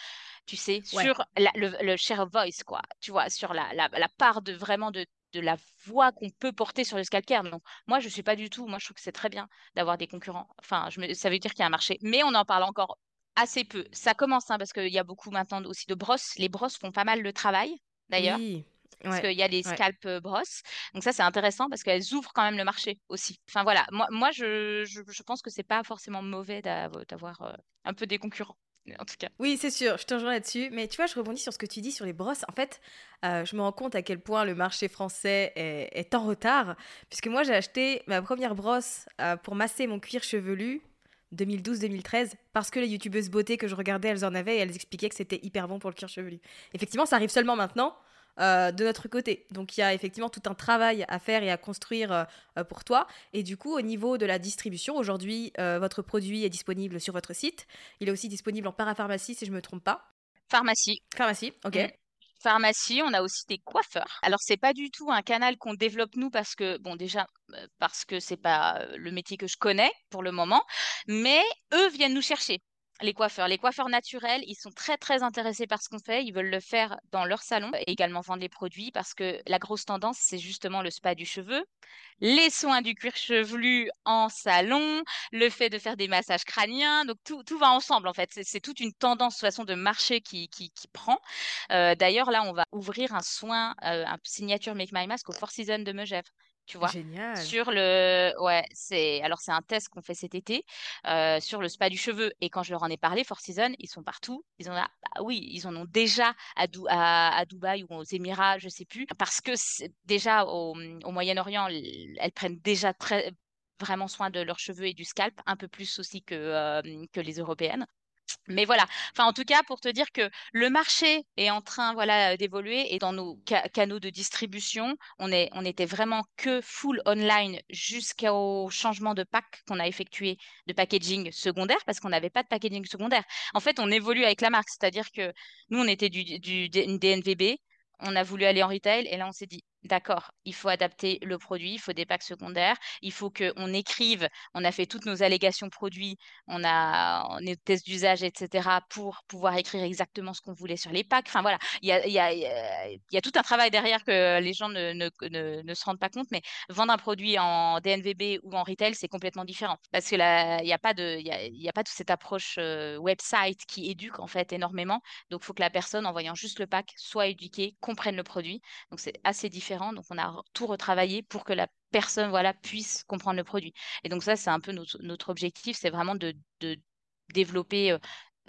Tu sais, sur le, share of voice, quoi. Tu vois, sur la, la, la part de vraiment de de la voix qu'on peut porter sur le scalcaire. Donc, moi, je ne suis pas du tout. Moi, je trouve que c'est très bien d'avoir des concurrents. Enfin, je ça veut dire qu'il y a un marché. Mais on en parle encore assez peu. Ça commence, hein, parce qu'il y a beaucoup maintenant aussi de brosses. Les brosses font pas mal le travail, d'ailleurs. Oui. Parce qu'il y a les scalp euh, brosses. Donc ça, c'est intéressant parce qu'elles ouvrent quand même le marché aussi. Enfin voilà, moi, moi je, je, pense que c'est pas forcément mauvais d'avoir euh, un peu des concurrents Oui, c'est sûr, je te rejoins là-dessus. Mais tu vois, je rebondis sur ce que tu dis sur les brosses. En fait, euh, je me rends compte à quel point le marché français est, en retard. Puisque moi, j'ai acheté ma première brosse euh, pour masser mon cuir chevelu 2012-2013 parce que les youtubeuses beauté que je regardais, elles en avaient et elles expliquaient que c'était hyper bon pour le cuir chevelu. Effectivement, ça arrive seulement maintenant. Euh, de notre côté. Donc il y a effectivement tout un travail à faire et à construire euh, euh, pour toi. Et du coup, au niveau de la distribution, aujourd'hui, votre produit est disponible sur votre site. Il est aussi disponible en parapharmacie, si je ne me trompe pas. Pharmacie. Pharmacie, ok. Mm. Pharmacie, on a aussi des coiffeurs. Alors c'est pas du tout un canal qu'on développe nous parce que bon déjà parce que c'est pas le métier que je connais pour le moment, mais eux viennent nous chercher les coiffeurs. Les coiffeurs naturels, ils sont très très intéressés par ce qu'on fait. Ils veulent le faire dans leur salon et également vendre les produits parce que la grosse tendance, c'est justement le spa du cheveu, les soins du cuir chevelu en salon, le fait de faire des massages crâniens. Donc tout, tout va ensemble en fait. C'est toute une tendance, façon de marché qui, qui, prend. Euh, d'ailleurs, là, on va ouvrir un soin, euh, un signature Make My Mask au Four Seasons de Megève tu vois? Génial. Sur le, ouais, c'est, alors c'est un test qu'on fait cet été euh, sur le spa du cheveu. Et quand je leur en ai parlé, Four Seasons, ils sont partout. Ils ont, bah oui, ils en ont déjà à, à, Dubaï ou aux Émirats, je sais plus, parce que déjà au, au Moyen-Orient, elles prennent déjà très vraiment soin de leurs cheveux et du scalp, un peu plus aussi que, euh, que les européennes. Mais voilà, en tout cas pour te dire que le marché est en train voilà d'évoluer et dans nos canaux de distribution, on est on était vraiment que full online jusqu'au changement de pack qu'on a effectué de packaging secondaire parce qu'on n'avait pas de packaging secondaire. En fait, on évolue avec la marque, c'est-à-dire que nous on était du, du DNVB, on a voulu aller en retail et là on s'est dit D'accord, il faut adapter le produit, il faut des packs secondaires, il faut qu'on écrive, on a fait toutes nos allégations produits, on a on est test d'usage, etc., pour pouvoir écrire exactement ce qu'on voulait sur les packs. Enfin voilà, il y a, tout un travail derrière que les gens ne, se rendent pas compte, mais vendre un produit en DNVB ou en retail, c'est complètement différent. Parce que il n'y a, pas a, y a pas toute cette approche euh, website qui éduque en fait énormément. Donc il faut que la personne, en voyant juste le pack, soit éduquée, comprenne le produit. Donc c'est assez différent donc on a tout retravaillé pour que la personne voilà, puisse comprendre le produit. Et donc ça, c'est un peu notre, objectif, c'est vraiment de, développer euh,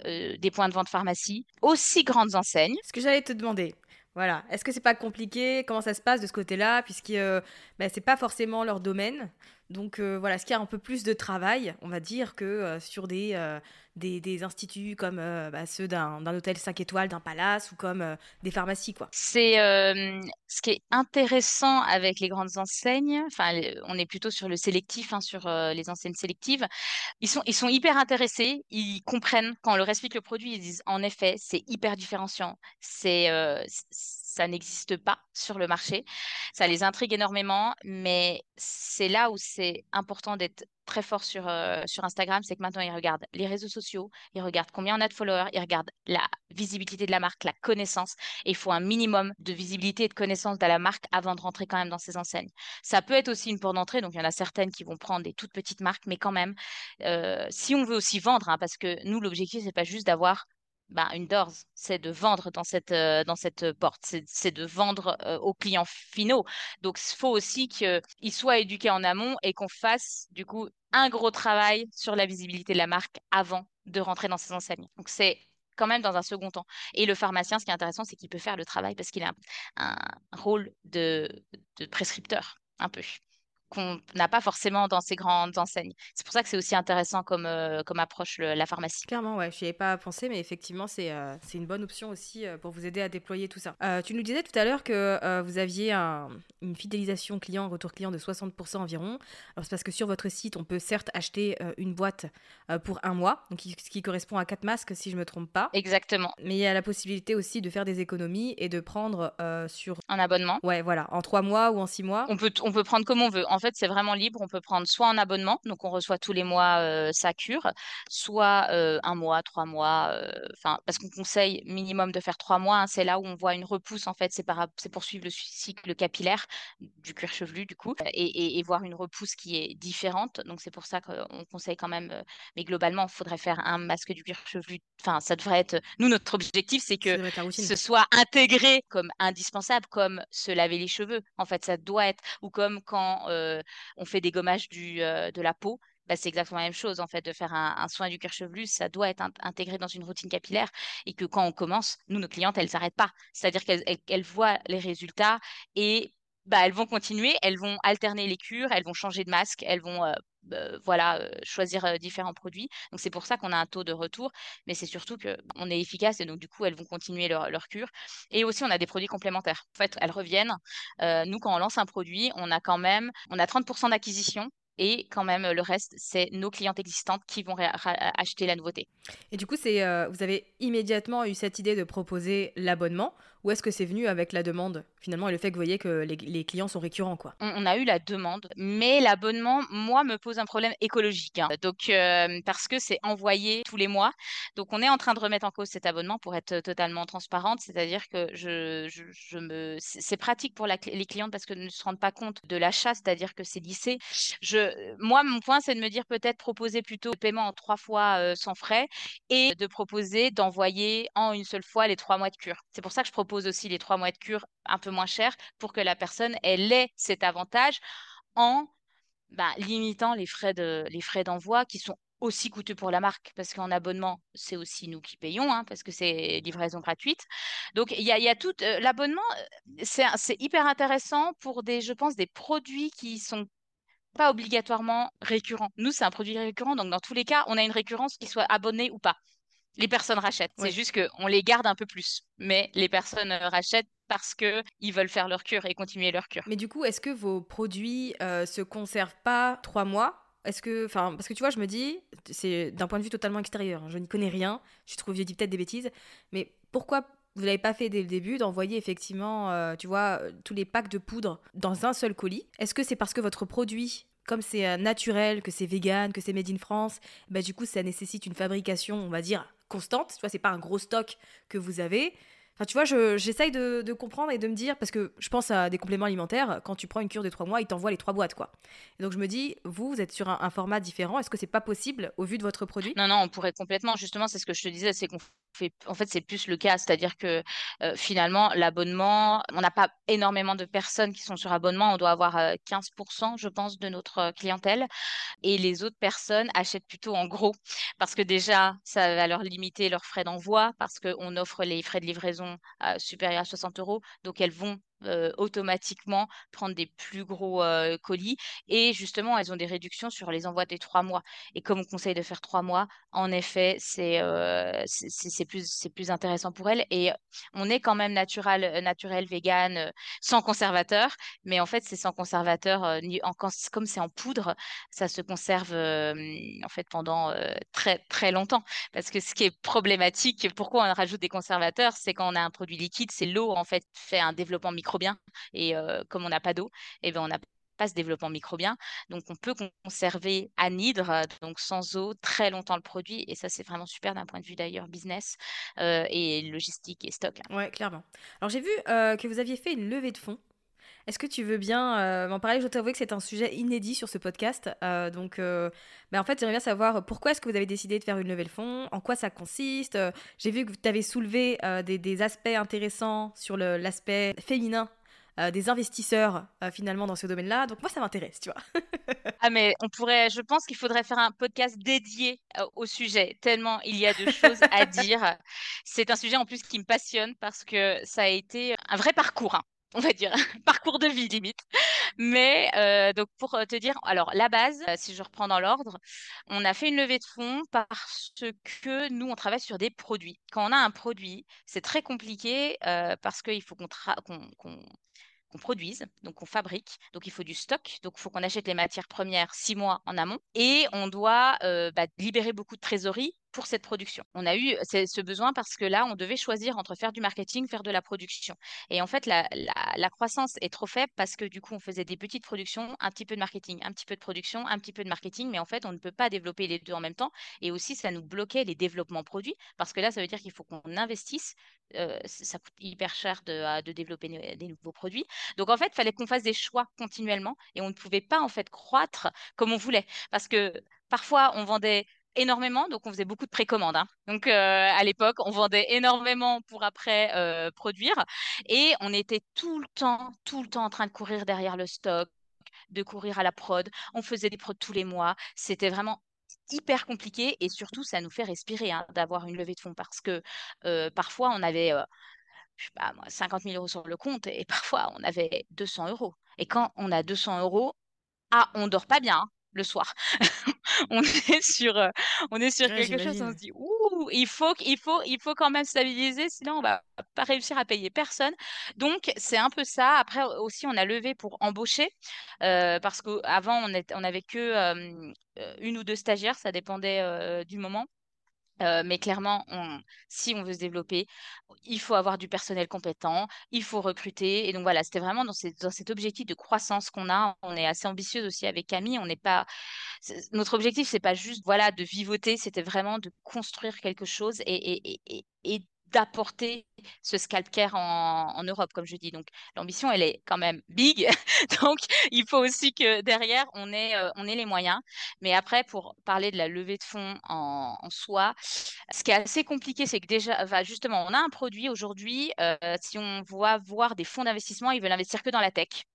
euh, des points de vente pharmacie, aussi grandes enseignes. Ce que j'allais te demander, voilà. Est-ce que c'est pas compliqué? Comment ça se passe de ce côté-là? Puisque euh, ben, c'est pas forcément leur domaine. Donc euh, voilà, ce qu'il y a un peu plus de travail, on va dire, que euh, sur des, euh, des, des, instituts comme bah, ceux d'un hôtel 5 étoiles, d'un palace ou comme des pharmacies. quoi. C'est ce qui est intéressant avec les grandes enseignes, enfin on est plutôt sur le sélectif, hein, sur les enseignes sélectives, ils sont, ils sont hyper intéressés, ils comprennent quand on leur explique le produit, ils disent en effet c'est hyper différenciant, c'est ça n'existe pas sur le marché. Ça les intrigue énormément, mais c'est là où c'est important d'être très fort sur, euh, sur Instagram, c'est que maintenant, ils regardent les réseaux sociaux, ils regardent combien on a de followers, ils regardent la visibilité de la marque, la connaissance. Et il faut un minimum de visibilité et de connaissance de la marque avant de rentrer quand même dans ces enseignes. Ça peut être aussi une porte d'entrée, donc il y en a certaines qui vont prendre des toutes petites marques, mais quand même, euh, si on veut aussi vendre, hein, parce que nous, l'objectif, c'est pas juste d'avoir bah, une doors, c'est de vendre dans cette, euh, dans cette porte, c'est de vendre euh, aux clients finaux. Donc, il faut aussi qu'ils soient éduqués en amont et qu'on fasse, du coup, un gros travail sur la visibilité de la marque avant de rentrer dans ces enseignes. Donc, c'est quand même dans un second temps. Et le pharmacien, ce qui est intéressant, c'est qu'il peut faire le travail parce qu'il a un, rôle de, de prescripteur, un peu qu'on n'a pas forcément dans ces grandes enseignes. C'est pour ça que c'est aussi intéressant comme, euh, comme approche la pharmacie. Clairement, ouais, je n'y avais pas pensé, mais effectivement, c'est euh, c'est une bonne option aussi euh, pour vous aider à déployer tout ça. tu nous disais tout à l'heure que vous aviez une fidélisation client, retour client de 60% environ. Alors c'est parce que sur votre site, on peut certes acheter une boîte pour un mois, donc ce qui correspond à 4 masques si je ne me trompe pas. Exactement. Mais il y a la possibilité aussi de faire des économies et de prendre sur... Un abonnement. Ouais, voilà, en 3 mois ou en 6 mois. On peut, on peut prendre comme on veut. En fait, c'est vraiment libre. On peut prendre soit en abonnement, donc on reçoit tous les mois euh, sa cure, soit euh, un mois, trois mois. Euh, enfin, parce qu'on conseille minimum de faire trois mois. Hein. c'est là où on voit une repousse. En fait, c'est c'est pour suivre le cycle capillaire du cuir chevelu, du coup, et, voir une repousse qui est différente. Donc c'est pour ça qu'on conseille quand même. mais globalement, il faudrait faire un masque du cuir chevelu. Enfin, ça devrait être. Nous, notre objectif, c'est que ce soit intégré comme indispensable, comme se laver les cheveux. En fait, ça doit être ou comme quand on fait des gommages euh, de la peau, bah, c'est exactement la même chose en fait de faire un, soin du cuir chevelu ça doit être intégré dans une routine capillaire et que quand on commence nous nos clientes elles s'arrêtent pas. C'est-à-dire qu'elles voient les résultats et bah, elles vont continuer elles vont alterner les cures elles vont changer de masque elles vont euh, voilà euh, choisir différents produits. Donc c'est pour ça qu'on a un taux de retour mais c'est surtout que on est efficace et donc du coup elles vont continuer leur, leur cure. Et aussi on a des produits complémentaires. En fait elles reviennent. Nous quand on lance un produit on a quand même on a 30% d'acquisition et quand même le reste, c'est nos clientes existantes qui vont acheter la nouveauté. Et du coup, c'est euh, vous avez immédiatement eu cette idée de proposer l'abonnement ou est-ce que c'est venu avec la demande finalement et le fait que vous voyez que les, clients sont récurrents quoi? On, a eu la demande, mais l'abonnement, moi, me pose un problème écologique. Hein. Donc, euh, parce que c'est envoyé tous les mois. Donc, on est en train de remettre en cause cet abonnement pour être totalement transparente. C'est-à-dire que je, je, me... c'est pratique pour les clientes parce qu'elles ne se rendent pas compte de l'achat, c'est-à-dire que c'est lissé. Je, moi, mon point, c'est de me dire peut-être proposer plutôt le paiement en trois fois euh, sans frais et de proposer d'envoyer en une seule fois les trois mois de cure. C'est pour ça que je propose aussi les trois mois de cure un peu moins cher pour que la personne elle ait cet avantage en bah, limitant les frais de les frais d'envoi qui sont aussi coûteux pour la marque. Parce qu'en abonnement c'est aussi nous qui payons hein, parce que c'est livraison gratuite. Donc il y a, y a tout euh, l'abonnement euh, c'est hyper intéressant pour des je pense des produits qui sont pas obligatoirement récurrents. Nous c'est un produit récurrent donc dans tous les cas on a une récurrence qui soit abonnée ou pas les personnes rachètent. C'est juste qu'on les garde un peu plus. Mais les personnes euh, rachètent parce qu'ils veulent faire leur cure et continuer leur cure. Mais du coup, est-ce que vos produits euh, se conservent pas trois mois? Est-ce que, enfin, parce que tu vois, je me dis, c'est d'un point de vue totalement extérieur. Hein, je n'y connais rien. Je trouve, je dis peut-être des bêtises, mais pourquoi vous l'avez pas fait dès le début d'envoyer effectivement, euh, tu vois, tous les packs de poudre dans un seul colis? Est-ce que c'est parce que votre produit comme c'est naturel, que c'est vegan, que c'est made in France, bah du coup ça nécessite une fabrication, on va dire constante. Tu vois, c'est pas un gros stock que vous avez. Enfin, tu vois, j'essaye de, comprendre et de me dire, parce que je pense à des compléments alimentaires, quand tu prends une cure de trois mois, ils t'envoient les trois boîtes, quoi. Et donc je me dis, vous, vous êtes sur un, format différent, est-ce que c'est pas possible au vu de votre produit? Non, non, on pourrait complètement, justement, c'est ce que je te disais, c'est qu'on en fait, c'est plus le cas, c'est-à-dire que euh, finalement, l'abonnement, on n'a pas énormément de personnes qui sont sur abonnement, on doit avoir 15%, euh, je pense, de notre clientèle, et les autres personnes achètent plutôt en gros, parce que déjà, ça va leur limiter leurs frais d'envoi, parce qu'on offre les frais de livraison à, supérieure à 60 euros. Donc, elles vont euh, automatiquement prendre des plus gros euh, colis. Et justement, elles ont des réductions sur les envois des trois mois. Et comme on conseille de faire trois mois, en effet, c'est euh, c'est plus, plus intéressant pour elles. Et on est quand même naturel, naturel vegan, sans conservateur. Mais en fait, c'est sans conservateur, en, comme c'est en poudre, ça se conserve en fait pendant très, très longtemps. Parce que ce qui est problématique, pourquoi on rajoute des conservateurs, c'est quand on a un produit liquide, c'est l'eau en fait fait un développement micro microbien. Et euh, comme on n'a pas d'eau, eh ben, on n'a pas ce développement microbien. Donc, on peut conserver anhydre, donc sans eau, très longtemps le produit. Et ça, c'est vraiment super d'un point de vue d'ailleurs business euh, et logistique et stock. Ouais, clairement. Alors, j'ai vu euh, que vous aviez fait une levée de fonds. Est-ce que tu veux bien euh, m'en parler? Je dois t'avouer que c'est un sujet inédit sur ce podcast. Euh, donc, euh, bah, en fait, j'aimerais bien savoir pourquoi est-ce que vous avez décidé de faire une levée de fonds, en quoi ça consiste? J'ai vu que tu avais soulevé des, des, aspects intéressants sur l'aspect féminin des investisseurs finalement dans ce domaine-là. Donc moi, ça m'intéresse, tu vois. ah mais on pourrait, je pense qu'il faudrait faire un podcast dédié au sujet, tellement il y a de choses à dire. C'est un sujet en plus qui me passionne parce que ça a été un vrai parcours. Hein on va dire, parcours de vie limite. Mais euh, donc pour te dire, alors la base, euh, si je reprends dans l'ordre, on a fait une levée de fonds parce que nous, on travaille sur des produits. Quand on a un produit, c'est très compliqué euh, parce qu'il faut qu'on qu'on produise, donc on fabrique, donc il faut du stock, donc il faut qu'on achète les matières premières six mois en amont, et on doit bah, libérer beaucoup de trésorerie pour cette production. On a eu ce besoin parce que là, on devait choisir entre faire du marketing, faire de la production. Et en fait, la, croissance est trop faible parce que du coup, on faisait des petites productions, un petit peu de marketing, un petit peu de production, un petit peu de marketing, mais en fait, on ne peut pas développer les deux en même temps. Et aussi, ça nous bloquait les développements produits parce que là, ça veut dire qu'il faut qu'on investisse. Euh, ça coûte hyper cher de, de développer des nouveaux produits. Donc, en fait, il fallait qu'on fasse des choix continuellement et on ne pouvait pas, en fait, croître comme on voulait. Parce que parfois, on vendait énormément, donc on faisait beaucoup de précommandes. Hein. Donc euh, à l'époque, on vendait énormément pour après euh, produire et on était tout le temps, tout le temps en train de courir derrière le stock, de courir à la prod. On faisait des prods tous les mois. C'était vraiment hyper compliqué et surtout ça nous fait respirer hein, d'avoir une levée de fonds parce que euh, parfois on avait je sais pas, moi, 50 000 euros sur le compte et parfois on avait 200 euros. Et quand on a 200 euros, ah, on dort pas bien. Hein le soir. on est sur, euh, on est sur quelque chose, on se dit, ouh, il faut, il, faut, il faut quand même stabiliser, sinon on va pas réussir à payer personne. Donc, c'est un peu ça. Après, aussi, on a levé pour embaucher, euh, parce qu'avant, on, on avait que euh, une ou deux stagiaires, ça dépendait du moment. Euh, mais clairement, si on veut se développer, il faut avoir du personnel compétent, il faut recruter. Et donc voilà, c'était vraiment dans, cet objectif de croissance qu'on a. On est assez ambitieuse aussi avec Camille. On n'est pas, notre objectif, c'est pas juste voilà de vivoter, c'était vraiment de construire quelque chose et, et, et d'apporter ce scalp care en, Europe, comme je dis. Donc, l'ambition, elle est quand même big. Donc, il faut aussi que derrière, on ait, euh, on ait les moyens. Mais après, pour parler de la levée de fonds en, soi, ce qui est assez compliqué, c'est que déjà, justement, on a un produit aujourd'hui. Euh, si on voit voir des fonds d'investissement, ils veulent investir que dans la tech.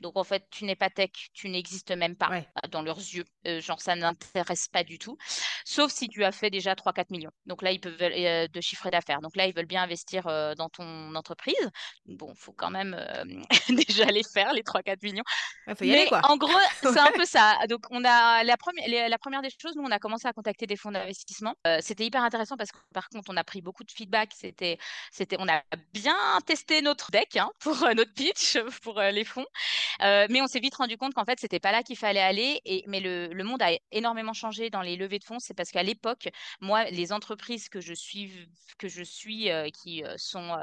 Donc en fait, tu n'es pas tech, tu n'existes même pas euh, dans leurs yeux. Euh, genre, ça n'intéresse pas du tout. Sauf si tu as fait déjà 3-4 millions. Donc là, ils peuvent euh, de chiffre d'affaires. Donc là, ils veulent bien investir dans ton entreprise. Bon, il faut quand même déjà les faire, les 3-4 millions. faut y Mais aller, quoi. en gros, c'est un peu ça. Donc on a la, première, la première des choses, nous, on a commencé à contacter des fonds d'investissement. c'était hyper intéressant parce que par contre, on a pris beaucoup de feedback. C'était, c'était, on a bien testé notre deck hein, pour notre pitch, pour les fonds. Euh, mais on s'est vite rendu compte qu'en fait, c'était pas là qu'il fallait aller. Et, mais le, le, monde a énormément changé dans les levées de fonds. C'est parce qu'à l'époque, moi, les entreprises que je suis, que je suis euh, qui euh, sont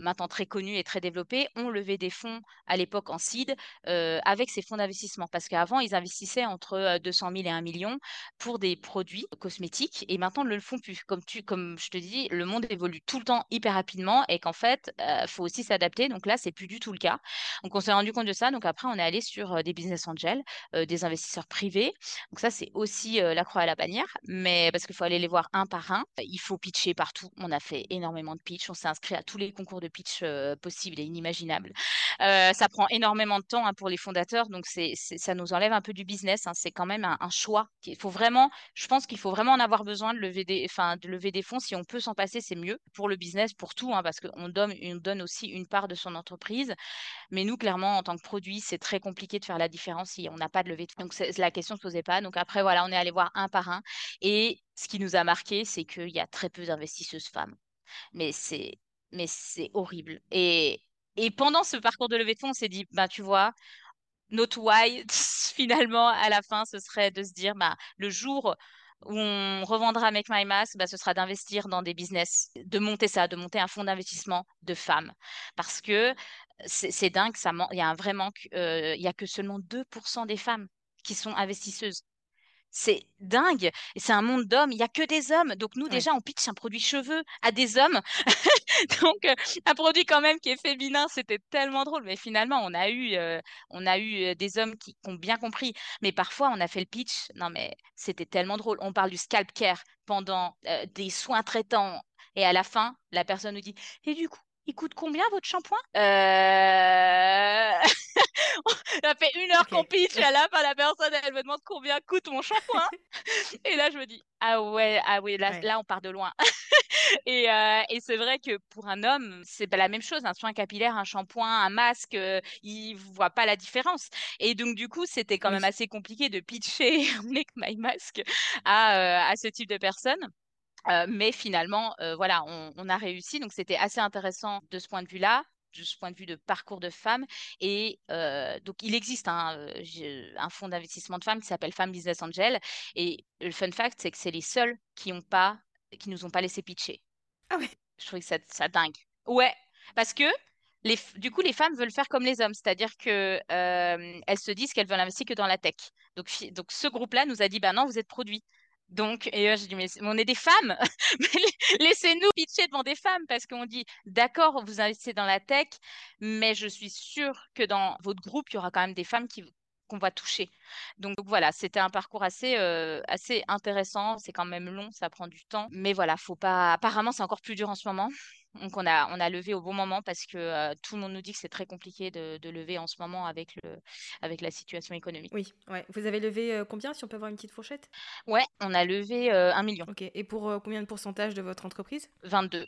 maintenant très connues et très développées, ont levé des fonds à l'époque en seed avec ces fonds d'investissement. Parce qu'avant, ils investissaient entre 200 000 et 1 million pour des produits cosmétiques. Et maintenant, ils ne le font plus. Comme, tu, comme je te dis, le monde évolue tout le temps hyper rapidement et qu'en fait, il faut aussi s'adapter. Donc là, c'est plus du tout le cas. Donc on s'est rendu compte de ça. Donc après, on est allé sur des business angels, des investisseurs privés. Donc ça, c'est aussi la croix à la bannière, mais parce qu'il faut aller les voir un par un. Il faut pitcher partout. On a fait énormément de pitch. On s'est inscrit à tous les concours de pitch possibles et inimaginables. ça prend énormément de temps hein, pour les fondateurs, donc c'est, ça nous enlève un peu du business. Hein. C'est quand même un, choix. Il faut vraiment, je pense qu'il faut vraiment en avoir besoin de lever des, enfin, de lever des fonds. Si on peut s'en passer, c'est mieux pour le business, pour tout, hein, parce qu'on donne, on donne aussi une part de son entreprise. Mais nous, clairement, en tant que produit, c'est très compliqué de faire la différence si on n'a pas de levée de fonds. Donc la question ne se posait pas. Donc après, voilà, on est allé voir un par un. Et ce qui nous a marqué, c'est qu'il y a très peu d'investisseuses femmes. Mais c'est, mais c'est horrible. Et, et pendant ce parcours de levée de fonds, on s'est dit, ben, tu vois, notre why, finalement, à la fin, ce serait de se dire, bah, le jour où on revendra Make My Mask, bah, ce sera d'investir dans des business, de monter ça, de monter un fonds d'investissement de femmes. Parce que c'est dingue, il y a un vrai manque. Euh, il n'y a que seulement 2% des femmes qui sont investisseuses. c'est dingue. Et c'est un monde d'hommes. Il n'y a que des hommes. Donc, nous, déjà, on pitch un produit cheveux à des hommes. Donc, euh, un produit quand même qui est féminin, c'était tellement drôle. Mais finalement, on a eu, euh, on a eu des hommes qui, ont bien compris. Mais parfois, on a fait le pitch. Non, mais c'était tellement drôle. On parle du scalp care pendant des soins traitants. Et à la fin, la personne nous dit Et du coup, il coûte combien votre shampoing? Euh... On a fait une heure qu'on pitch et à la fin, la personne, elle me demande combien coûte mon shampoing. et là, je me dis, ah ouais, ah oui, là, là on part de loin. et, euh, et c'est vrai que pour un homme, c'est pas la même chose. Un soin capillaire, un shampoing, un masque, euh, il voit pas la différence. Et donc, du coup, c'était quand même assez compliqué de pitcher Make My Mask à, euh, à ce type de personnes mais finalement, voilà, on, a réussi. Donc, c'était assez intéressant de ce point de vue-là de ce point de vue de parcours de femmes. Et donc, il existe un, un fonds d'investissement de femmes qui s'appelle Femmes Business Angel. Et le fun fact, c'est que c'est les seuls qui ont pas, qui nous ont pas laissé pitcher. Ah ouais. Je trouvais ça, ça dingue. Ouais, parce que les, du coup, les femmes veulent faire comme les hommes, c'est-à-dire que elles se disent qu'elles veulent investir que dans la tech. Donc, donc ce groupe-là nous a dit, bah non, vous êtes produit. Donc, et j'ai dit, mais on est des femmes, laissez-nous pitcher devant des femmes parce qu'on dit, d'accord, vous investissez dans la tech, mais je suis sûre que dans votre groupe, il y aura quand même des femmes qui qu'on va toucher. Donc, voilà, c'était un parcours assez, euh, assez intéressant. C'est quand même long, ça prend du temps. Mais voilà, faut pas. Apparemment, c'est encore plus dur en ce moment. Donc on a, on a levé au bon moment parce que euh, tout le monde nous dit que c'est très compliqué de, de, lever en ce moment avec, le, avec la situation économique. Oui, ouais. Vous avez levé euh, combien si on peut avoir une petite fourchette? Ouais, on a levé euh, un million. Ok, et pour combien de pourcentage de votre entreprise? 22%.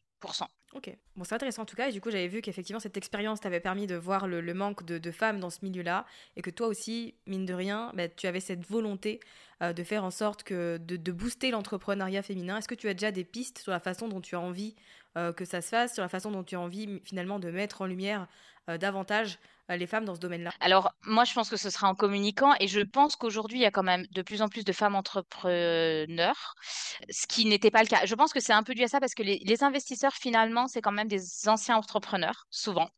Ok, bon c'est intéressant en tout cas, et du coup j'avais vu qu'effectivement cette expérience t'avait permis de voir le, le manque de, de, femmes dans ce milieu-là, et que toi aussi, mine de rien, bah, tu avais cette volonté de faire en sorte que de, de booster l'entrepreneuriat féminin. Est-ce que tu as déjà des pistes sur la façon dont tu as envie euh, que ça se fasse, sur la façon dont tu as envie finalement de mettre en lumière euh, davantage euh, les femmes dans ce domaine-là Alors, moi, je pense que ce sera en communiquant et je pense qu'aujourd'hui, il y a quand même de plus en plus de femmes entrepreneurs, ce qui n'était pas le cas. Je pense que c'est un peu dû à ça parce que les, les investisseurs, finalement, c'est quand même des anciens entrepreneurs, souvent.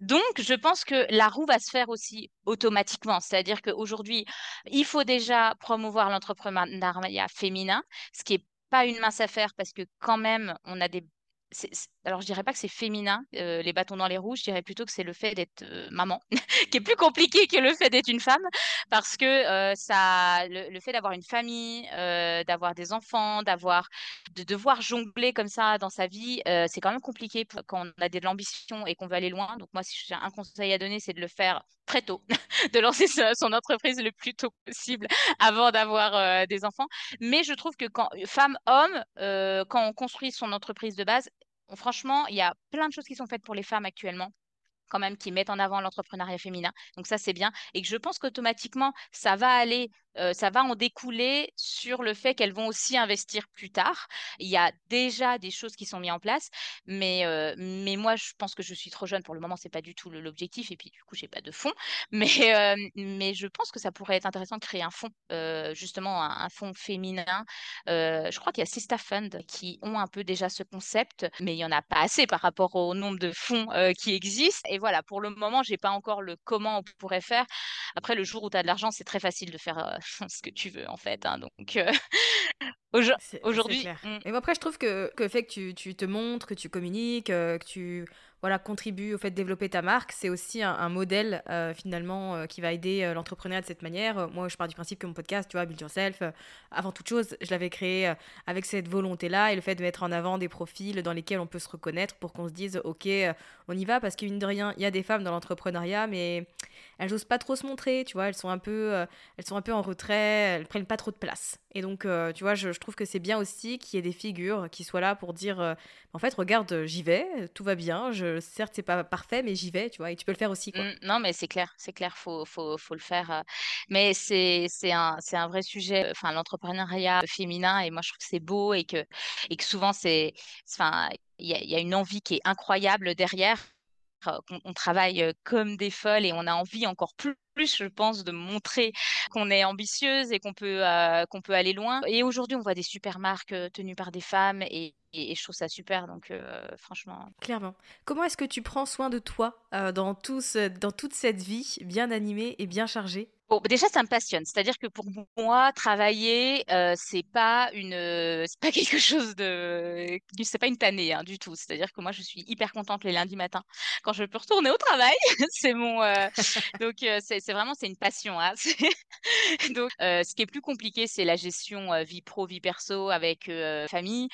Donc, je pense que la roue va se faire aussi automatiquement. C'est-à-dire qu'aujourd'hui, il faut déjà promouvoir l'entrepreneuriat féminin, ce qui n'est pas une mince affaire parce que quand même, on a des alors je dirais pas que c'est féminin, euh, les bâtons dans les roues, je dirais plutôt que c'est le fait d'être euh, maman, qui est plus compliqué que le fait d'être une femme, parce que euh, ça, le, fait d'avoir une famille, d'avoir des enfants, d'avoir, de devoir jongler comme ça dans sa vie, c'est quand même compliqué quand on a de l'ambition et qu'on veut aller loin. Donc moi, si j'ai un conseil à donner, c'est de le faire très tôt, de lancer son entreprise le plus tôt possible avant d'avoir des enfants. Mais je trouve que quand femme, homme, quand on construit son entreprise de base, franchement, il y a plein de choses qui sont faites pour les femmes actuellement quand même qui mettent en avant l'entrepreneuriat féminin. Donc ça, c'est bien. Et que je pense qu'automatiquement, ça va aller euh, ça va en découler sur le fait qu'elles vont aussi investir plus tard. Il y a déjà des choses qui sont mises en place, mais, euh, mais moi, je pense que je suis trop jeune pour le moment, c'est pas du tout l'objectif, et puis du coup, j'ai pas de fonds. Mais, euh, mais je pense que ça pourrait être intéressant de créer un fonds, justement un, fonds féminin. je crois qu'il y a Sista Fund qui ont un peu déjà ce concept, mais il y en a pas assez par rapport au nombre de fonds qui existent. Et voilà, pour le moment, j'ai pas encore le comment on pourrait faire. Après, le jour où tu as de l'argent, c'est très facile de faire ce que tu veux en fait. Hein, donc euh, aujourd'hui. Et après, je trouve que, que le fait que tu, tu te montres, que tu communiques, euh, que tu voilà, contribue au fait de développer ta marque, c'est aussi un, modèle euh, finalement euh, qui va aider euh, l'entrepreneuriat de cette manière. moi, je pars du principe que mon podcast, tu vois, Build Yourself, avant toute chose, je l'avais créé avec cette volonté-là et le fait de mettre en avant des profils dans lesquels on peut se reconnaître pour qu'on se dise, ok, on y va parce que mine de rien, il y a des femmes dans l'entrepreneuriat, mais elles n'osent pas trop se montrer, tu vois, elles sont un peu, elles sont un peu en retrait, elles prennent pas trop de place. Et donc, tu vois, je, je, trouve que c'est bien aussi qu'il y ait des figures qui soient là pour dire, en fait, regarde, j'y vais, tout va bien, je certes, c'est pas parfait, mais j'y vais, tu vois, et tu peux le faire aussi. Quoi. Mmh, non, mais c'est clair, c'est clair, faut, faut, faut le faire. Euh. Mais c'est, un, un vrai sujet, enfin, l'entrepreneuriat féminin, et moi, je trouve que c'est beau et que, et que souvent, c'est, enfin, il y a, une envie qui est incroyable derrière. On, travaille euh, comme des folles et on a envie encore plus, je pense, de montrer qu'on est ambitieuse et qu'on peut, euh, peut aller loin. Et aujourd'hui, on voit des super marques tenues par des femmes et, et, je trouve ça super. Donc, franchement. Clairement. Comment est-ce que tu prends soin de toi dans, dans toute cette vie bien animée et bien chargée? Bon, bah, déjà, ça me passionne. C'est-à-dire que pour moi, travailler, euh, c'est pas une, euh, c'est pas quelque chose de, c'est pas une tannée hein, du tout. C'est-à-dire que moi, je suis hyper contente les lundis matins quand je peux retourner au travail. c'est mon, euh, donc c'est vraiment c'est une passion. Hein. donc, ce qui est plus compliqué, c'est la gestion vie pro, vie perso avec famille,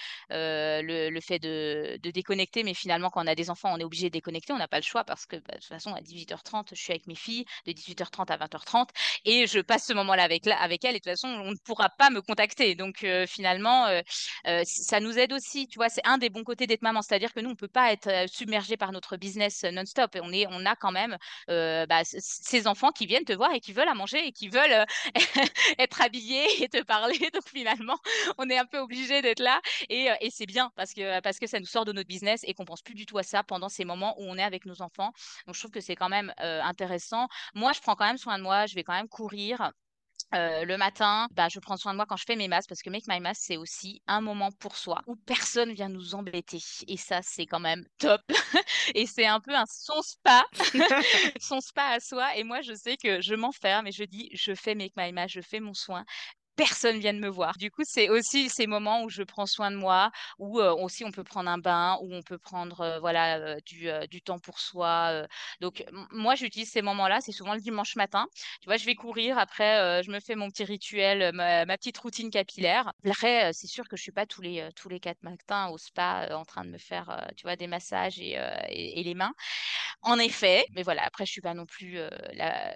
le, le, fait de, de, déconnecter. Mais finalement, quand on a des enfants, on est obligé de déconnecter. On n'a pas le choix parce que bah, de toute façon, à 18h30, je suis avec mes filles de 18h30 à 20h30 et je passe ce moment-là avec, avec elle et de toute façon, on ne pourra pas me contacter. Donc euh, finalement, euh, euh, ça nous aide aussi, tu vois, c'est un des bons côtés d'être maman, c'est-à-dire que nous, on ne peut pas être submergé par notre business non-stop. On, est, on a quand même bah, ces enfants qui viennent te voir et qui veulent à manger et qui veulent être habillés et te parler. Donc finalement, on est un peu obligé d'être là et, et c'est bien parce que, parce que ça nous sort de notre business et qu'on pense plus du tout à ça pendant ces moments où on est avec nos enfants. Donc je trouve que c'est quand même intéressant. Moi, je prends quand même soin de moi, je vais quand même courir. Euh, le matin, bah, je prends soin de moi quand je fais mes masses parce que Make My Mass, c'est aussi un moment pour soi où personne vient nous embêter. Et ça, c'est quand même top. et c'est un peu un son spa, son spa à soi. Et moi, je sais que je m'enferme et je dis, je fais Make My Mass, je fais mon soin personne vienne me voir. Du coup, c'est aussi ces moments où je prends soin de moi, où aussi on peut prendre un bain, où on peut prendre voilà du, du, temps pour soi. Donc moi, j'utilise ces moments-là. C'est souvent le dimanche matin. Tu vois, je vais courir. Après, je me fais mon petit rituel, ma, petite routine capillaire. Après, c'est sûr que je suis pas tous les tous les quatre matins au spa en train de me faire, tu vois, des massages et, et, les mains. En effet, mais voilà. Après, je suis pas non plus la,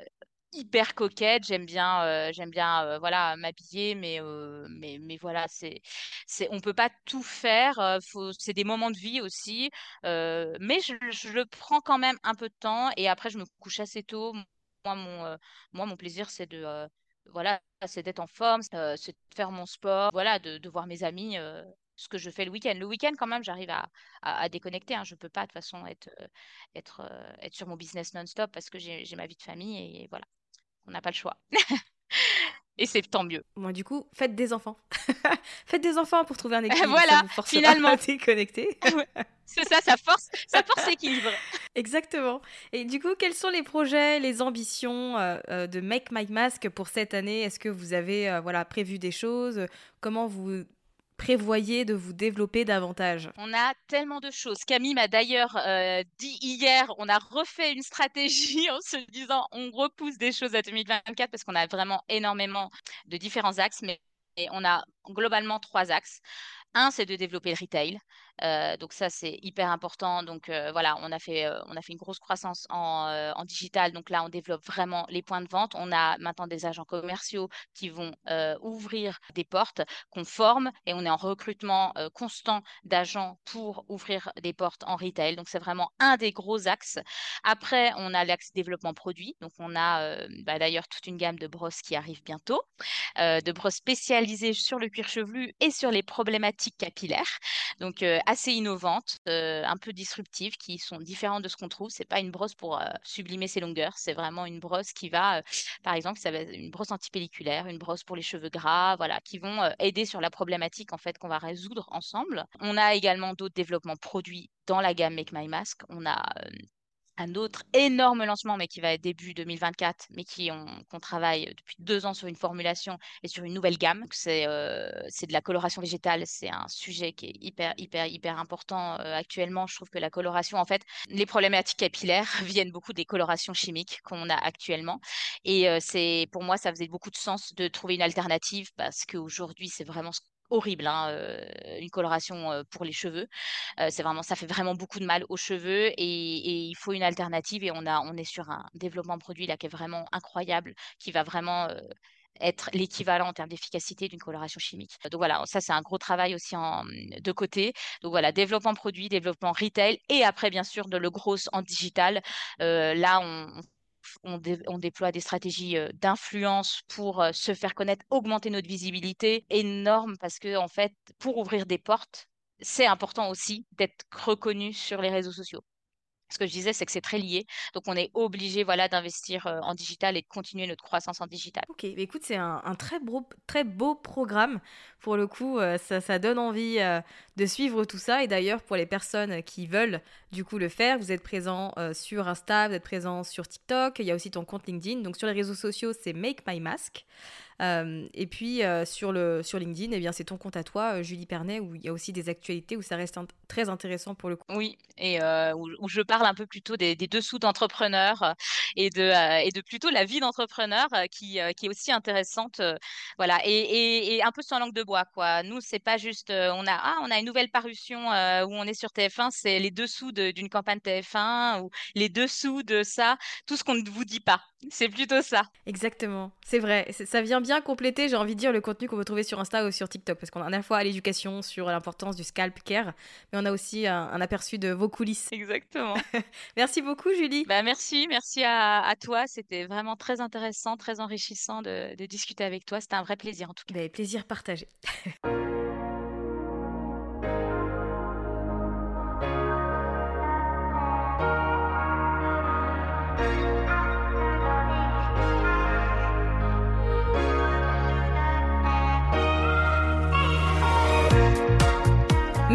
hyper coquette, j'aime bien, euh, j'aime bien, euh, voilà, m'habiller, mais, euh, mais, mais voilà, c'est, c'est, on peut pas tout faire. faut, c'est des moments de vie aussi, mais je, je, prends quand même un peu de temps et après je me couche assez tôt. Moi, mon, plaisir, c'est de, voilà, c'est d'être en forme, c'est de faire mon sport, voilà, de, voir mes amis ce que je fais le week-end. Le week-end, quand même, j'arrive à, déconnecter. Hein. Je ne peux pas, de toute façon, être, être, être sur mon business non-stop parce que j'ai ma vie de famille et voilà on n'a pas le choix. Et c'est tant mieux. Moi, du coup, faites des enfants. faites des enfants pour trouver un équilibre. voilà, finalement. déconnecter. c'est ça, ça force, ça force l'équilibre. Exactement. Et du coup, quels sont les projets, les ambitions euh, euh, de Make My Mask pour cette année? Est-ce que vous avez euh, voilà, prévu des choses? Comment vous prévoyez de vous développer davantage On a tellement de choses. Camille m'a d'ailleurs euh, dit hier, on a refait une stratégie en se disant on repousse des choses à 2024 parce qu'on a vraiment énormément de différents axes, mais on a globalement trois axes. Un, c'est de développer le retail. Euh, donc ça, c'est hyper important. Donc euh, voilà, on a fait, euh, on a fait une grosse croissance en, digital. Donc là, on développe vraiment les points de vente. On a maintenant des agents commerciaux qui vont ouvrir des portes, qu'on forme et on est en recrutement constant d'agents pour ouvrir des portes en retail. Donc c'est vraiment un des gros axes. Après, on a l'axe développement produit. Donc on a bah, d'ailleurs toute une gamme de brosses qui arrive bientôt, de brosses spécialisées sur le cuir chevelu et sur les problématiques capillaires. Donc assez innovantes, euh, un peu disruptives, qui sont différentes de ce qu'on trouve. C'est pas une brosse pour euh, sublimer ses longueurs, c'est vraiment une brosse qui va, euh, par exemple, ça va une brosse antipelliculaire, une brosse pour les cheveux gras, voilà, qui vont aider sur la problématique en fait qu'on va résoudre ensemble. On a également d'autres développements produits dans la gamme Make My Mask. On a un autre énorme lancement, mais qui va être début 2024, mais qui qu'on travaille depuis deux ans sur une formulation et sur une nouvelle gamme. C'est euh, c'est de la coloration végétale. C'est un sujet qui est hyper, hyper, hyper important euh, actuellement. Je trouve que la coloration, en fait, les problématiques capillaires viennent beaucoup des colorations chimiques qu'on a actuellement. Et euh, pour moi, ça faisait beaucoup de sens de trouver une alternative parce qu'aujourd'hui, c'est vraiment ce horrible, hein, une coloration pour les cheveux. C'est vraiment, ça fait vraiment beaucoup de mal aux cheveux et, il faut une alternative. Et on a, on est sur un développement produit là qui est vraiment incroyable, qui va vraiment être l'équivalent en termes d'efficacité d'une coloration chimique. Donc voilà, ça c'est un gros travail aussi en, de côté. Donc voilà, développement produit, développement retail et après bien sûr de le gros en digital. là, on, déploie des stratégies euh, d'influence pour euh, se faire connaître, augmenter notre visibilité. Énorme parce que, en fait, pour ouvrir des portes, c'est important aussi d'être reconnu sur les réseaux sociaux. Ce que je disais, c'est que c'est très lié. Donc, on est obligé voilà, d'investir en digital et de continuer notre croissance en digital. Ok, écoute, c'est un, très, beau, très beau programme. Pour le coup, ça, ça, donne envie de suivre tout ça. Et d'ailleurs, pour les personnes qui veulent du coup le faire, vous êtes présent sur Insta, vous êtes présent sur TikTok. Il y a aussi ton compte LinkedIn. Donc, sur les réseaux sociaux, c'est Make My Mask. Euh, et puis euh, sur, le, sur LinkedIn, eh bien, c'est ton compte à toi, euh, Julie Pernet, où il y a aussi des actualités, où ça reste très intéressant pour le coup. Oui, et où, je parle un peu plutôt des, dessous d'entrepreneurs et, de, et de plutôt la vie d'entrepreneur qui, qui est aussi intéressante. voilà, et, et, un peu sans langue de bois. Quoi. Nous, c'est pas juste, on, a, ah, on a une nouvelle parution où on est sur TF1, c'est les dessous d'une campagne TF1 ou les dessous de ça, tout ce qu'on ne vous dit pas. C'est plutôt ça. Exactement, c'est vrai. Ça vient bien compléter, j'ai envie de dire, le contenu qu'on peut trouver sur Insta ou sur TikTok. Parce qu'on a à la fois l'éducation sur l'importance du scalp care, mais on a aussi un, aperçu de vos coulisses. Exactement. merci beaucoup, Julie. Bah, merci, merci à, toi. C'était vraiment très intéressant, très enrichissant de, discuter avec toi. C'était un vrai plaisir en tout cas. Bah, plaisir partagé.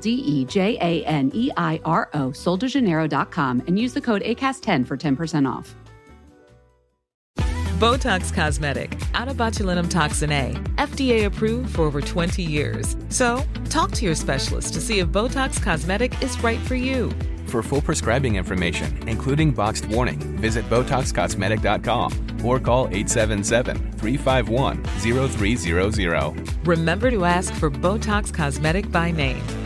D E J J A N E I R O, soldejaneiro.com, and use the code ACAST10 for 10% off. Botox Cosmetic, out of botulinum toxin A, FDA approved for over 20 years. So, talk to your specialist to see if Botox Cosmetic is right for you. For full prescribing information, including boxed warning, visit BotoxCosmetic.com or call 877-351-0300. Remember to ask for Botox Cosmetic by name.